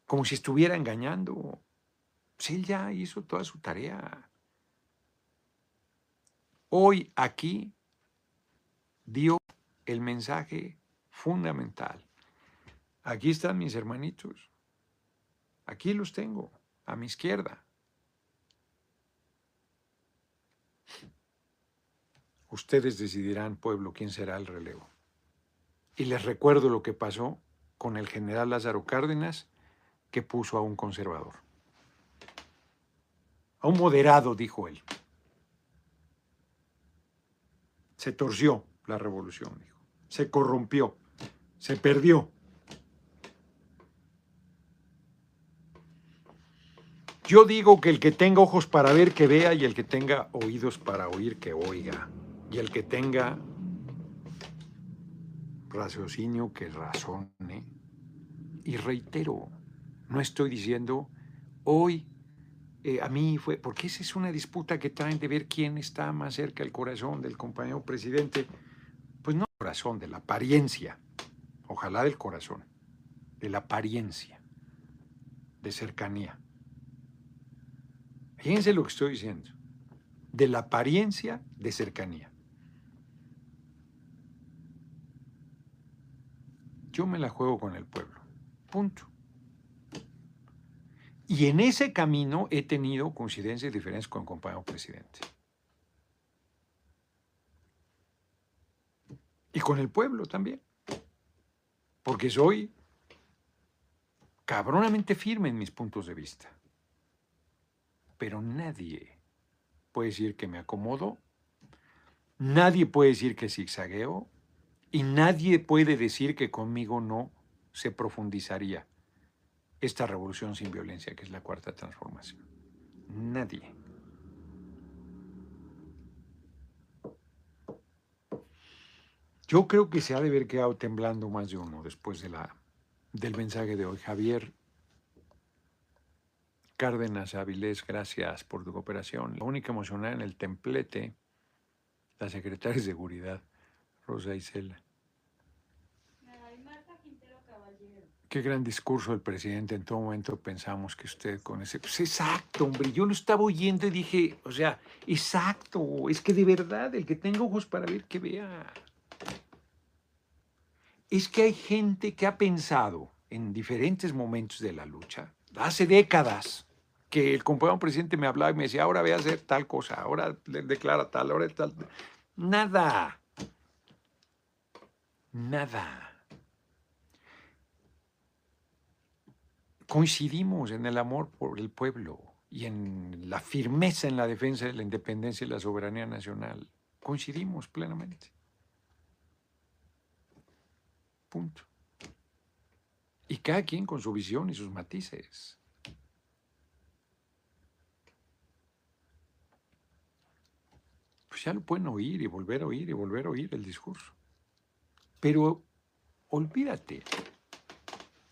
como si estuviera engañando. Pues él ya hizo toda su tarea. Hoy aquí dio el mensaje fundamental. Aquí están mis hermanitos. Aquí los tengo, a mi izquierda. Ustedes decidirán, pueblo, quién será el relevo. Y les recuerdo lo que pasó con el general Lázaro Cárdenas, que puso a un conservador. A un moderado, dijo él. Se torció la revolución, dijo. Se corrompió, se perdió. Yo digo que el que tenga ojos para ver, que vea, y el que tenga oídos para oír, que oiga. Y el que tenga raciocinio, que razone. Y reitero, no estoy diciendo hoy eh, a mí fue, porque esa es una disputa que traen de ver quién está más cerca del corazón del compañero presidente. Pues no del corazón, de la apariencia. Ojalá del corazón, de la apariencia, de cercanía. Fíjense lo que estoy diciendo. De la apariencia de cercanía. Yo me la juego con el pueblo. Punto. Y en ese camino he tenido coincidencias y diferencias con el compañero presidente. Y con el pueblo también. Porque soy cabronamente firme en mis puntos de vista. Pero nadie puede decir que me acomodo, nadie puede decir que zigzagueo y nadie puede decir que conmigo no se profundizaría esta revolución sin violencia que es la cuarta transformación. Nadie. Yo creo que se ha de haber quedado temblando más de uno después de la, del mensaje de hoy. Javier Cárdenas Avilés, gracias por tu cooperación. La única emocionada en el templete, la secretaria de Seguridad, Rosa Isela. Qué gran discurso del presidente. En todo momento pensamos que usted con ese... Pues exacto, hombre. Yo lo estaba oyendo y dije, o sea, exacto. Es que de verdad, el que tenga ojos para ver, que vea. Es que hay gente que ha pensado en diferentes momentos de la lucha, hace décadas, que el compañero presidente me hablaba y me decía, ahora voy a hacer tal cosa, ahora le declara tal, ahora tal. Nada. Nada. coincidimos en el amor por el pueblo y en la firmeza en la defensa de la independencia y la soberanía nacional. Coincidimos plenamente. Punto. Y cada quien con su visión y sus matices. Pues ya lo pueden oír y volver a oír y volver a oír el discurso. Pero olvídate,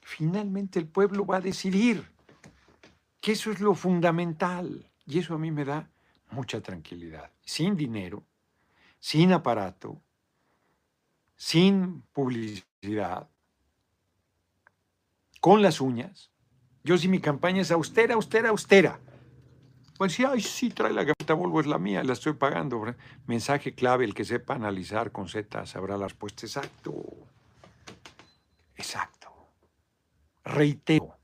finalmente el pueblo va a decidir, que eso es lo fundamental. Y eso a mí me da mucha tranquilidad. Sin dinero, sin aparato, sin publicidad, con las uñas. Yo si mi campaña es austera, austera, austera. Pues sí, ay, sí, trae la gaveta Volvo, es la mía, la estoy pagando. Mensaje clave, el que sepa analizar con Z sabrá las respuesta. Exacto. Exacto reitero,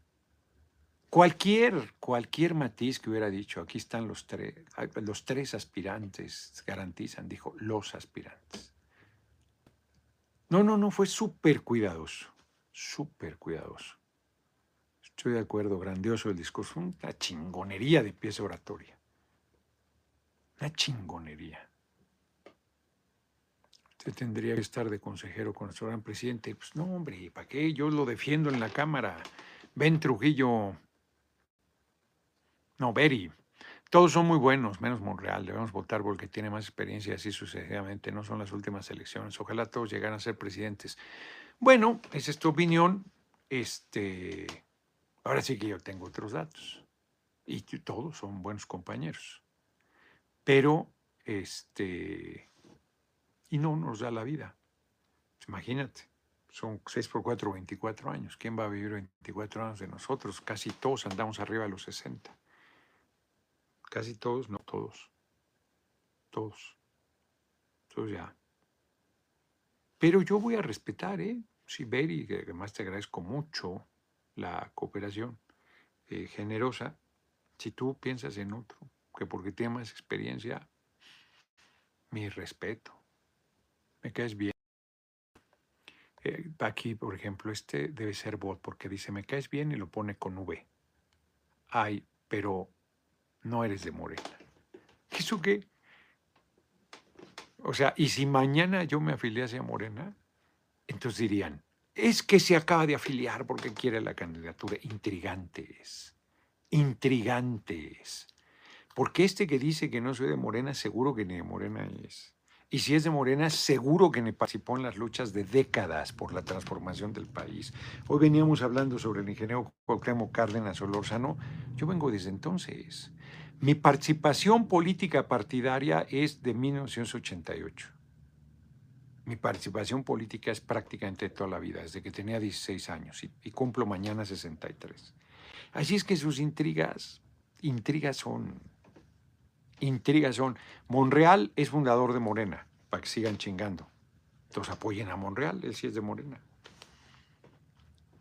cualquier, cualquier matiz que hubiera dicho, aquí están los tres, los tres aspirantes garantizan, dijo, los aspirantes. No, no, no, fue súper cuidadoso, súper cuidadoso. Estoy de acuerdo, grandioso el discurso, una chingonería de pieza oratoria. Una chingonería. Usted tendría que estar de consejero con nuestro gran presidente. Pues no, hombre, ¿para qué? Yo lo defiendo en la Cámara. Ven, Trujillo. No, Beri. Todos son muy buenos, menos Monreal. Debemos votar porque tiene más experiencia así sucesivamente. No son las últimas elecciones. Ojalá todos llegaran a ser presidentes. Bueno, esa es tu opinión. Este, ahora sí que yo tengo otros datos. Y todos son buenos compañeros. Pero, este, y no nos da la vida. Imagínate, son 6 por 4, 24 años. ¿Quién va a vivir 24 años de nosotros? Casi todos andamos arriba de los 60. Casi todos, no todos. Todos. Entonces ya. Pero yo voy a respetar, ¿eh? Sí, Beri, que además te agradezco mucho la cooperación eh, generosa. Si tú piensas en otro, que porque tiene más experiencia, mi respeto me caes bien. Eh, aquí, por ejemplo, este debe ser bot porque dice, me caes bien y lo pone con V. Ay, pero no eres de Morena. ¿Eso qué? O sea, y si mañana yo me afiliase a Morena, entonces dirían, es que se acaba de afiliar porque quiere la candidatura. Intrigantes, intrigantes. Porque este que dice que no soy de Morena, seguro que ni de Morena es. Y si es de Morena, seguro que participó en las luchas de décadas por la transformación del país. Hoy veníamos hablando sobre el ingeniero Cuauhtémoc Cárdenas Solórzano. Yo vengo desde entonces. Mi participación política partidaria es de 1988. Mi participación política es prácticamente toda la vida, desde que tenía 16 años y, y cumplo mañana 63. Así es que sus intrigas, intrigas son intrigas son, Monreal es fundador de Morena, para que sigan chingando. Entonces apoyen a Monreal, él sí es de Morena.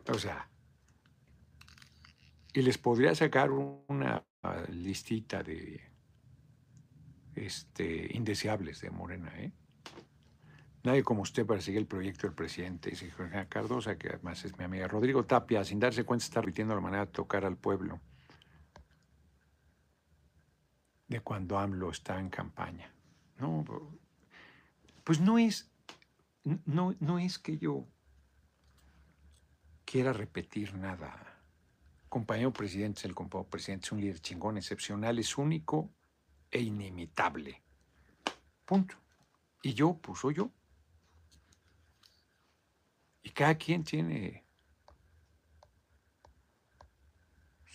O sea, y les podría sacar una listita de este, indeseables de Morena, ¿eh? Nadie como usted para seguir el proyecto del presidente, dice Jorge Cardosa, que además es mi amiga. Rodrigo Tapia, sin darse cuenta, está repitiendo la manera de tocar al pueblo de cuando AMLO está en campaña. No, pues no es, no, no es que yo quiera repetir nada. Compañero presidente, el compañero presidente es un líder chingón, excepcional, es único e inimitable. Punto. Y yo, pues soy yo. Y cada quien tiene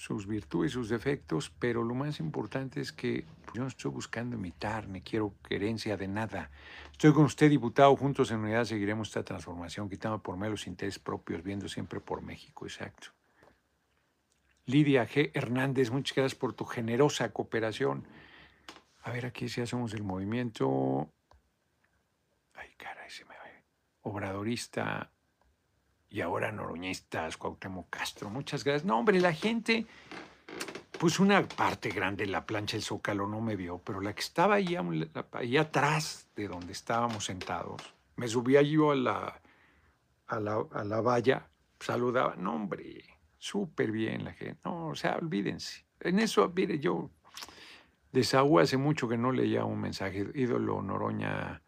sus virtudes, sus defectos, pero lo más importante es que yo no estoy buscando imitar, ni quiero querencia de nada. Estoy con usted, diputado, juntos en unidad seguiremos esta transformación, quitando por medio los intereses propios, viendo siempre por México, exacto. Lidia G. Hernández, muchas gracias por tu generosa cooperación. A ver, aquí si hacemos el movimiento. Ay, caray, se me va. Obradorista y ahora noroñistas, Cuauhtémoc Castro, muchas gracias. No, hombre, la gente, pues una parte grande de la plancha del Zócalo no me vio, pero la que estaba ahí, atrás de donde estábamos sentados, me subía yo a la, a la, a la valla, saludaba, no, hombre, súper bien la gente. No, o sea, olvídense. En eso, mire, yo desahogo hace mucho que no leía un mensaje, ídolo Noroña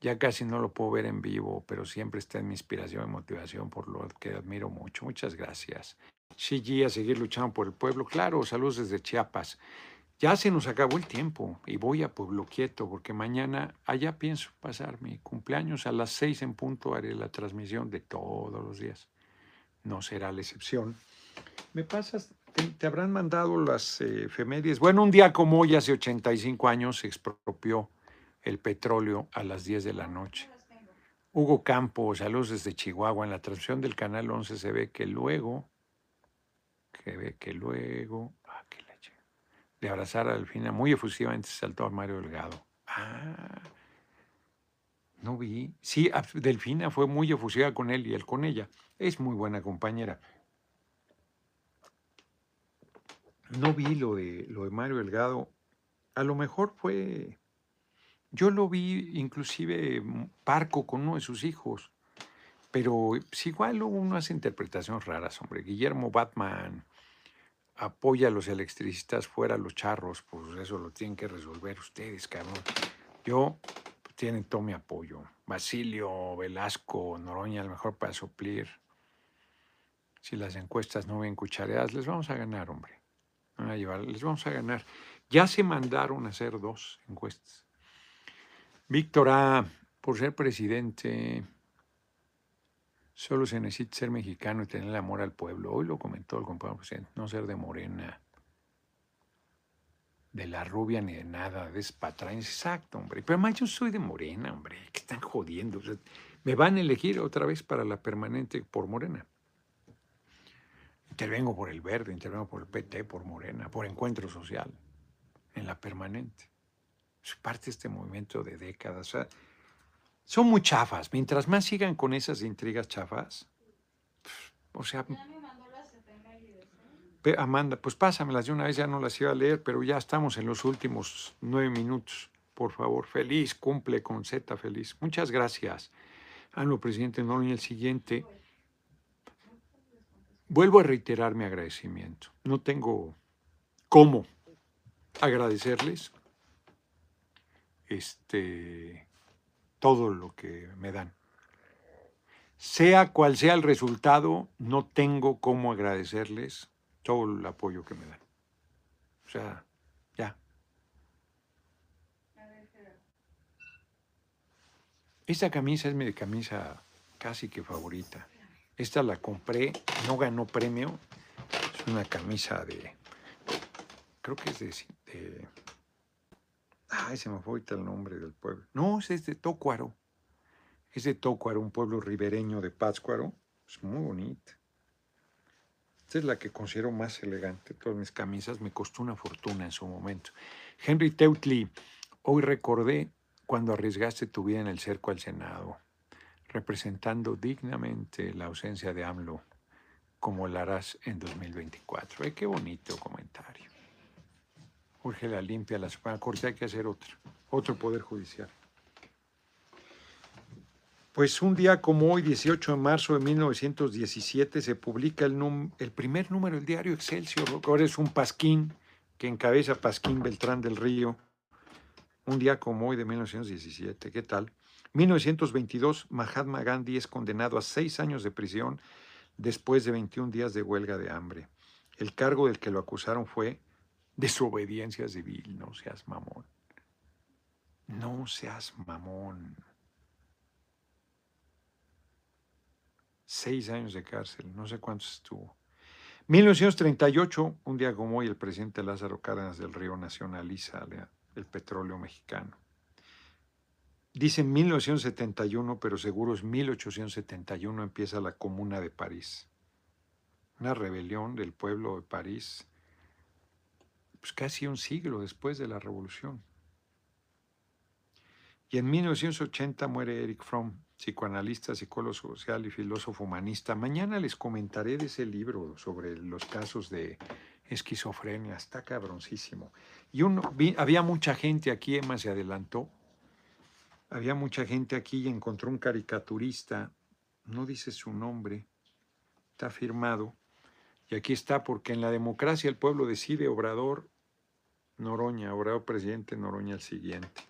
ya casi no lo puedo ver en vivo, pero siempre está en mi inspiración y motivación, por lo que admiro mucho. Muchas gracias. Sí, a seguir luchando por el pueblo. Claro, saludos desde Chiapas. Ya se nos acabó el tiempo y voy a Pueblo Quieto porque mañana allá pienso pasar mi cumpleaños a las seis en punto. Haré la transmisión de todos los días. No será la excepción. ¿Me pasas? ¿Te, habrán mandado las eh, efemérides? Bueno, un día como hoy, hace 85 años, se expropió el petróleo a las 10 de la noche. Hugo Campos, saludos desde Chihuahua. En la transmisión del canal 11 se ve que luego, que ve que luego, ah, qué leche, de abrazar a Delfina, muy efusivamente saltó a Mario Delgado. Ah, no vi. Sí, Delfina fue muy efusiva con él y él con ella. Es muy buena compañera. No vi lo de, lo de Mario Delgado. A lo mejor fue yo lo vi inclusive mm, parco con uno de sus hijos, pero pues, igual uno hace interpretaciones raras, hombre. Guillermo Batman apoya a los electricistas fuera los charros, pues eso lo tienen que resolver ustedes, cabrón. Yo, pues, tienen todo mi apoyo. Basilio, Velasco, Noroña, a lo mejor para suplir. Si las encuestas no ven cuchareadas, les vamos a ganar, hombre. Van a llevar, les vamos a ganar. Ya se mandaron a hacer dos encuestas. Víctor por ser presidente, solo se necesita ser mexicano y tener el amor al pueblo. Hoy lo comentó el compañero presidente, no ser de morena de la rubia ni de nada, de patrañas. Exacto, hombre. Pero además yo soy de morena, hombre. Que están jodiendo. me van a elegir otra vez para la permanente por morena. Intervengo por el verde, intervengo por el PT, por morena, por encuentro social, en la permanente. Es parte de este movimiento de décadas. son muy chafas. Mientras más sigan con esas intrigas chafas, o sea, Amanda, pues pásamelas de una vez, ya no las iba a leer, pero ya estamos en los últimos nueve minutos. Por favor, feliz, cumple con Z, feliz. Muchas gracias. lo presidente no y el siguiente. Vuelvo a reiterar mi agradecimiento. No tengo cómo agradecerles este, todo lo que me dan. Sea cual sea el resultado, no tengo cómo agradecerles todo el apoyo que me dan. O sea, ya. Esta camisa es mi camisa casi que favorita. Esta la compré, no ganó premio. Es una camisa de. Creo que es de. de ay, se me fue ahorita el nombre del pueblo. No, es de Tócuaro. Es de Tócuaro, un pueblo ribereño de Pátzcuaro. Es muy bonita. Esta es la que considero más elegante. Todas mis camisas me costó una fortuna en su momento. Henry Teutli, hoy recordé cuando arriesgaste tu vida en el cerco al Senado, representando dignamente la ausencia de AMLO, como lo harás en 2024. Eh, qué bonito comentario. Urge la limpia la Suprema Corte, hay que hacer otro, otro poder judicial. Pues un día como hoy, 18 de marzo de 1917, se publica el, el primer número del diario Excelsior, ahora es un pasquín que encabeza Pasquín Beltrán del Río. Un día como hoy de 1917, ¿qué tal? 1922, Mahatma Gandhi es condenado a seis años de prisión después de 21 días de huelga de hambre. El cargo del que lo acusaron fue desobediencia civil, no seas mamón. No seas mamón. Seis años de cárcel, no sé cuántos estuvo. 1938, un día como hoy, el presidente Lázaro Cárdenas del Río nacionaliza el petróleo mexicano. Dicen 1971, pero seguro es 1871 empieza la Comuna de París. Una rebelión del pueblo de París, pues casi un siglo después de la revolución. Y en 1980 muere Eric Fromm, psicoanalista, psicólogo social y filósofo humanista. Mañana les comentaré de ese libro sobre los casos de esquizofrenia. Está cabroncísimo. Y uno, había mucha gente aquí, Emma se adelantó. Había mucha gente aquí y encontró un caricaturista. No dice su nombre. Está firmado. Y aquí está, porque en la democracia el pueblo decide, Obrador Noroña, Obrador presidente Noroña el siguiente.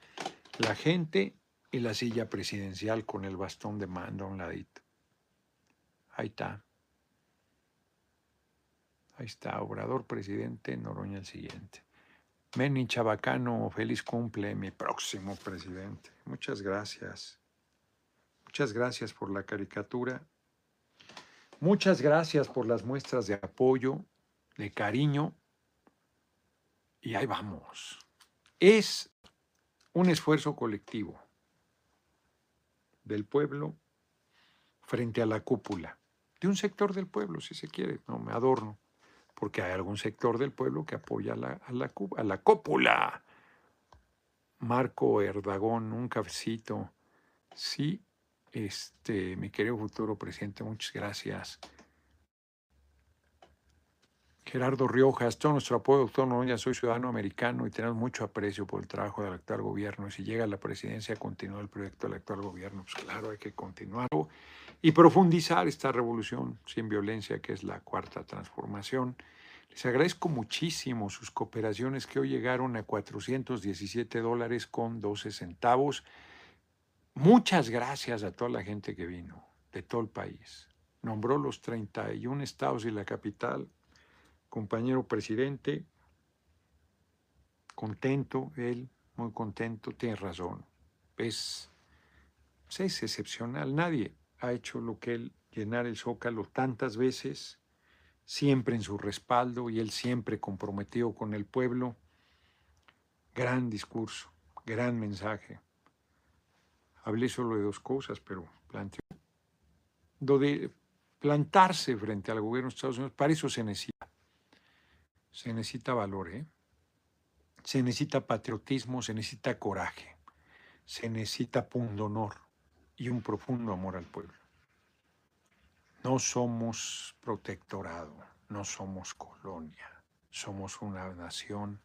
La gente y la silla presidencial con el bastón de mando a un ladito. Ahí está. Ahí está, Obrador presidente, Noroña el siguiente. Meni Chabacano, feliz cumple, mi próximo presidente. Muchas gracias. Muchas gracias por la caricatura. Muchas gracias por las muestras de apoyo, de cariño. Y ahí vamos. Es un esfuerzo colectivo del pueblo frente a la cúpula, de un sector del pueblo, si se quiere, no me adorno, porque hay algún sector del pueblo que apoya a la, cúpula. Marco Erdagón, un cafecito. Sí, este, mi querido futuro presidente, muchas gracias. Gerardo Riojas, todo nuestro apoyo, doctor Noroña, soy ciudadano americano y tenemos mucho aprecio por el trabajo del actual gobierno. Si llega a la presidencia, continúa el proyecto del actual gobierno. Pues claro, hay que continuarlo y profundizar esta revolución sin violencia, que es la cuarta transformación. Les agradezco muchísimo sus cooperaciones que hoy llegaron a 417 dólares con 12 centavos. Muchas gracias a toda la gente que vino, de todo el país. Nombró los 31 estados y la capital, compañero presidente, contento, él, muy contento, tiene razón. Es, es excepcional, nadie ha hecho lo que él, llenar el zócalo tantas veces, siempre en su respaldo y él siempre comprometido con el pueblo. Gran discurso, gran mensaje. Hablé solo de dos cosas, pero planteó. Lo plantarse frente al gobierno de Estados Unidos, para eso se necesita. Se necesita valor, ¿eh? Se necesita patriotismo, se necesita coraje, se necesita pundonor y un profundo amor al pueblo. No somos protectorado, no somos colonia, somos una nación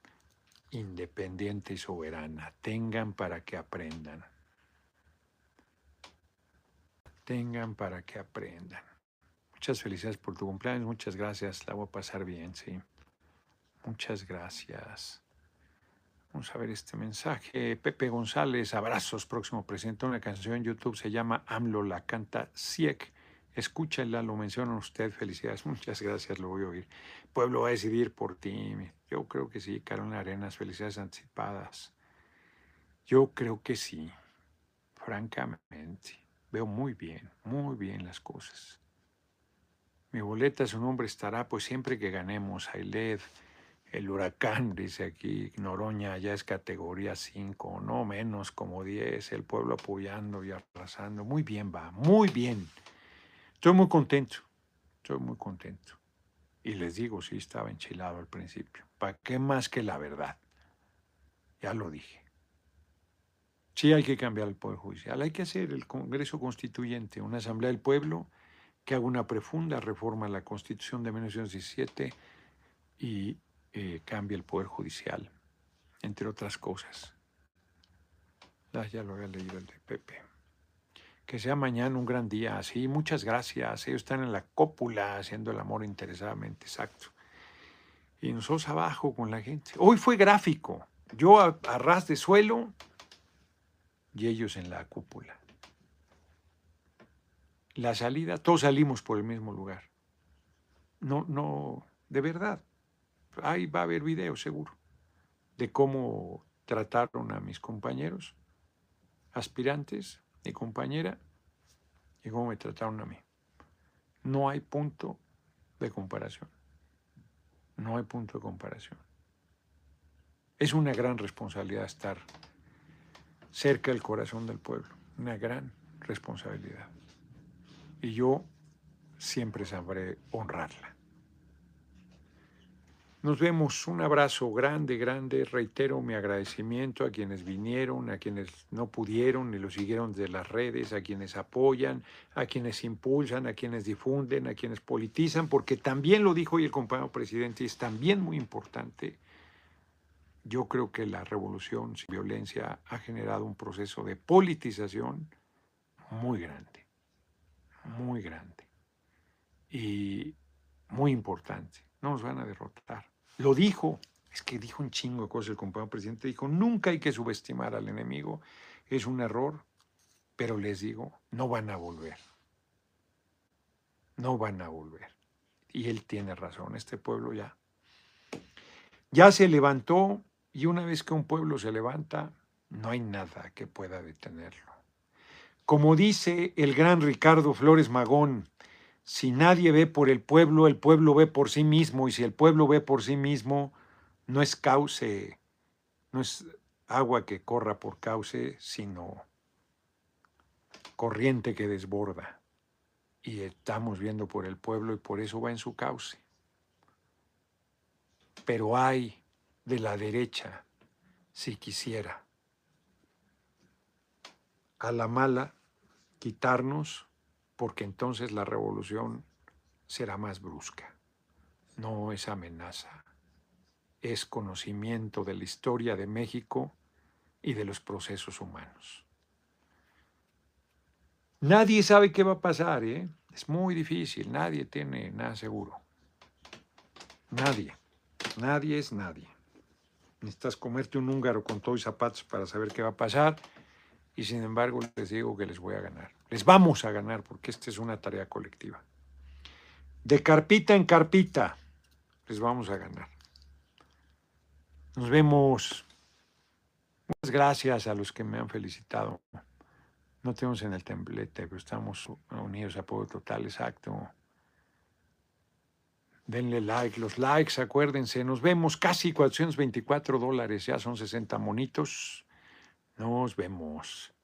independiente y soberana. Tengan para que aprendan. Tengan para que aprendan. Muchas felicidades por tu cumpleaños, muchas gracias, la voy a pasar bien, sí. Muchas gracias. Vamos a ver este mensaje. Pepe González, abrazos, próximo presenta una canción en YouTube, se llama AMLO, la canta Siek. Escúchala, lo menciona usted, felicidades, muchas gracias, lo voy a oír. Pueblo va a decidir por ti. Yo creo que sí, Carolina Arenas, felicidades anticipadas. Yo creo que sí, francamente. Veo muy bien, muy bien las cosas. Mi boleta, su nombre estará, pues siempre que ganemos, Ailed, el huracán, dice aquí, Noroña ya es categoría 5, no menos como 10, el pueblo apoyando y arrasando. Muy bien va, muy bien. Estoy muy contento, estoy muy contento. Y les digo, sí, estaba enchilado al principio. ¿Para qué más que la verdad? Ya lo dije. Sí hay que cambiar el Poder Judicial, hay que hacer el Congreso Constituyente, una Asamblea del Pueblo que haga una profunda reforma a la Constitución de 1917 y eh, cambie el Poder Judicial, entre otras cosas. Ah, ya lo había leído el de Pepe. Que sea mañana un gran día. Sí, muchas gracias. Ellos están en la cópula haciendo el amor interesadamente, exacto. Y nosotros abajo con la gente. Hoy fue gráfico. Yo a, a ras de suelo y ellos en la cúpula. La salida, todos salimos por el mismo lugar. No, no, de verdad ahí va a haber video seguro de cómo trataron a mis compañeros, aspirantes, mi compañera, y cómo me trataron a mí. No hay punto de comparación. No hay punto de comparación. Es una gran responsabilidad estar cerca del corazón del pueblo, una gran responsabilidad. Y yo siempre sabré honrarla. Nos vemos. Un abrazo grande, grande. Reitero mi agradecimiento a quienes vinieron, a quienes no pudieron y lo siguieron de las redes, a quienes apoyan, a quienes impulsan, a quienes difunden, a quienes politizan, porque también lo dijo hoy el compañero presidente es también muy importante. Yo creo que la revolución sin violencia ha generado un proceso de politización muy grande, muy grande y muy importante. No nos van a derrotar. Lo dijo, es que dijo un chingo de cosas el compañero presidente, dijo, nunca hay que subestimar al enemigo, es un error, pero les digo, no van a volver. No van a volver. Y él tiene razón, este pueblo ya. Ya se levantó y una vez que un pueblo se levanta, no hay nada que pueda detenerlo. Como dice el gran Ricardo Flores Magón, si nadie ve por el pueblo, el pueblo ve por sí mismo, y si el pueblo ve por sí mismo, no es cauce, no es agua que corra por cauce, sino corriente que desborda. Y estamos viendo por el pueblo y por eso va en su cauce. Pero hay de la derecha, si quisiera, a la mala quitarnos porque entonces la revolución será más brusca. No es amenaza, es conocimiento de la historia de México y de los procesos humanos. Nadie sabe qué va a pasar, ¿eh? Es muy difícil, nadie tiene nada seguro. Nadie, nadie es nadie. Necesitas comerte un húngaro con todo y zapatos para saber qué va a pasar y sin embargo les digo que les voy a ganar. Les vamos a ganar porque esta es una tarea colectiva. De carpita en carpita les vamos a ganar. Nos vemos. Muchas gracias a los que me han felicitado. No tenemos en el templete, pero estamos unidos a Pueblo Total, exacto. Denle like, los likes, acuérdense. Nos vemos casi 424 dólares, ya son 60 monitos. Nos vemos.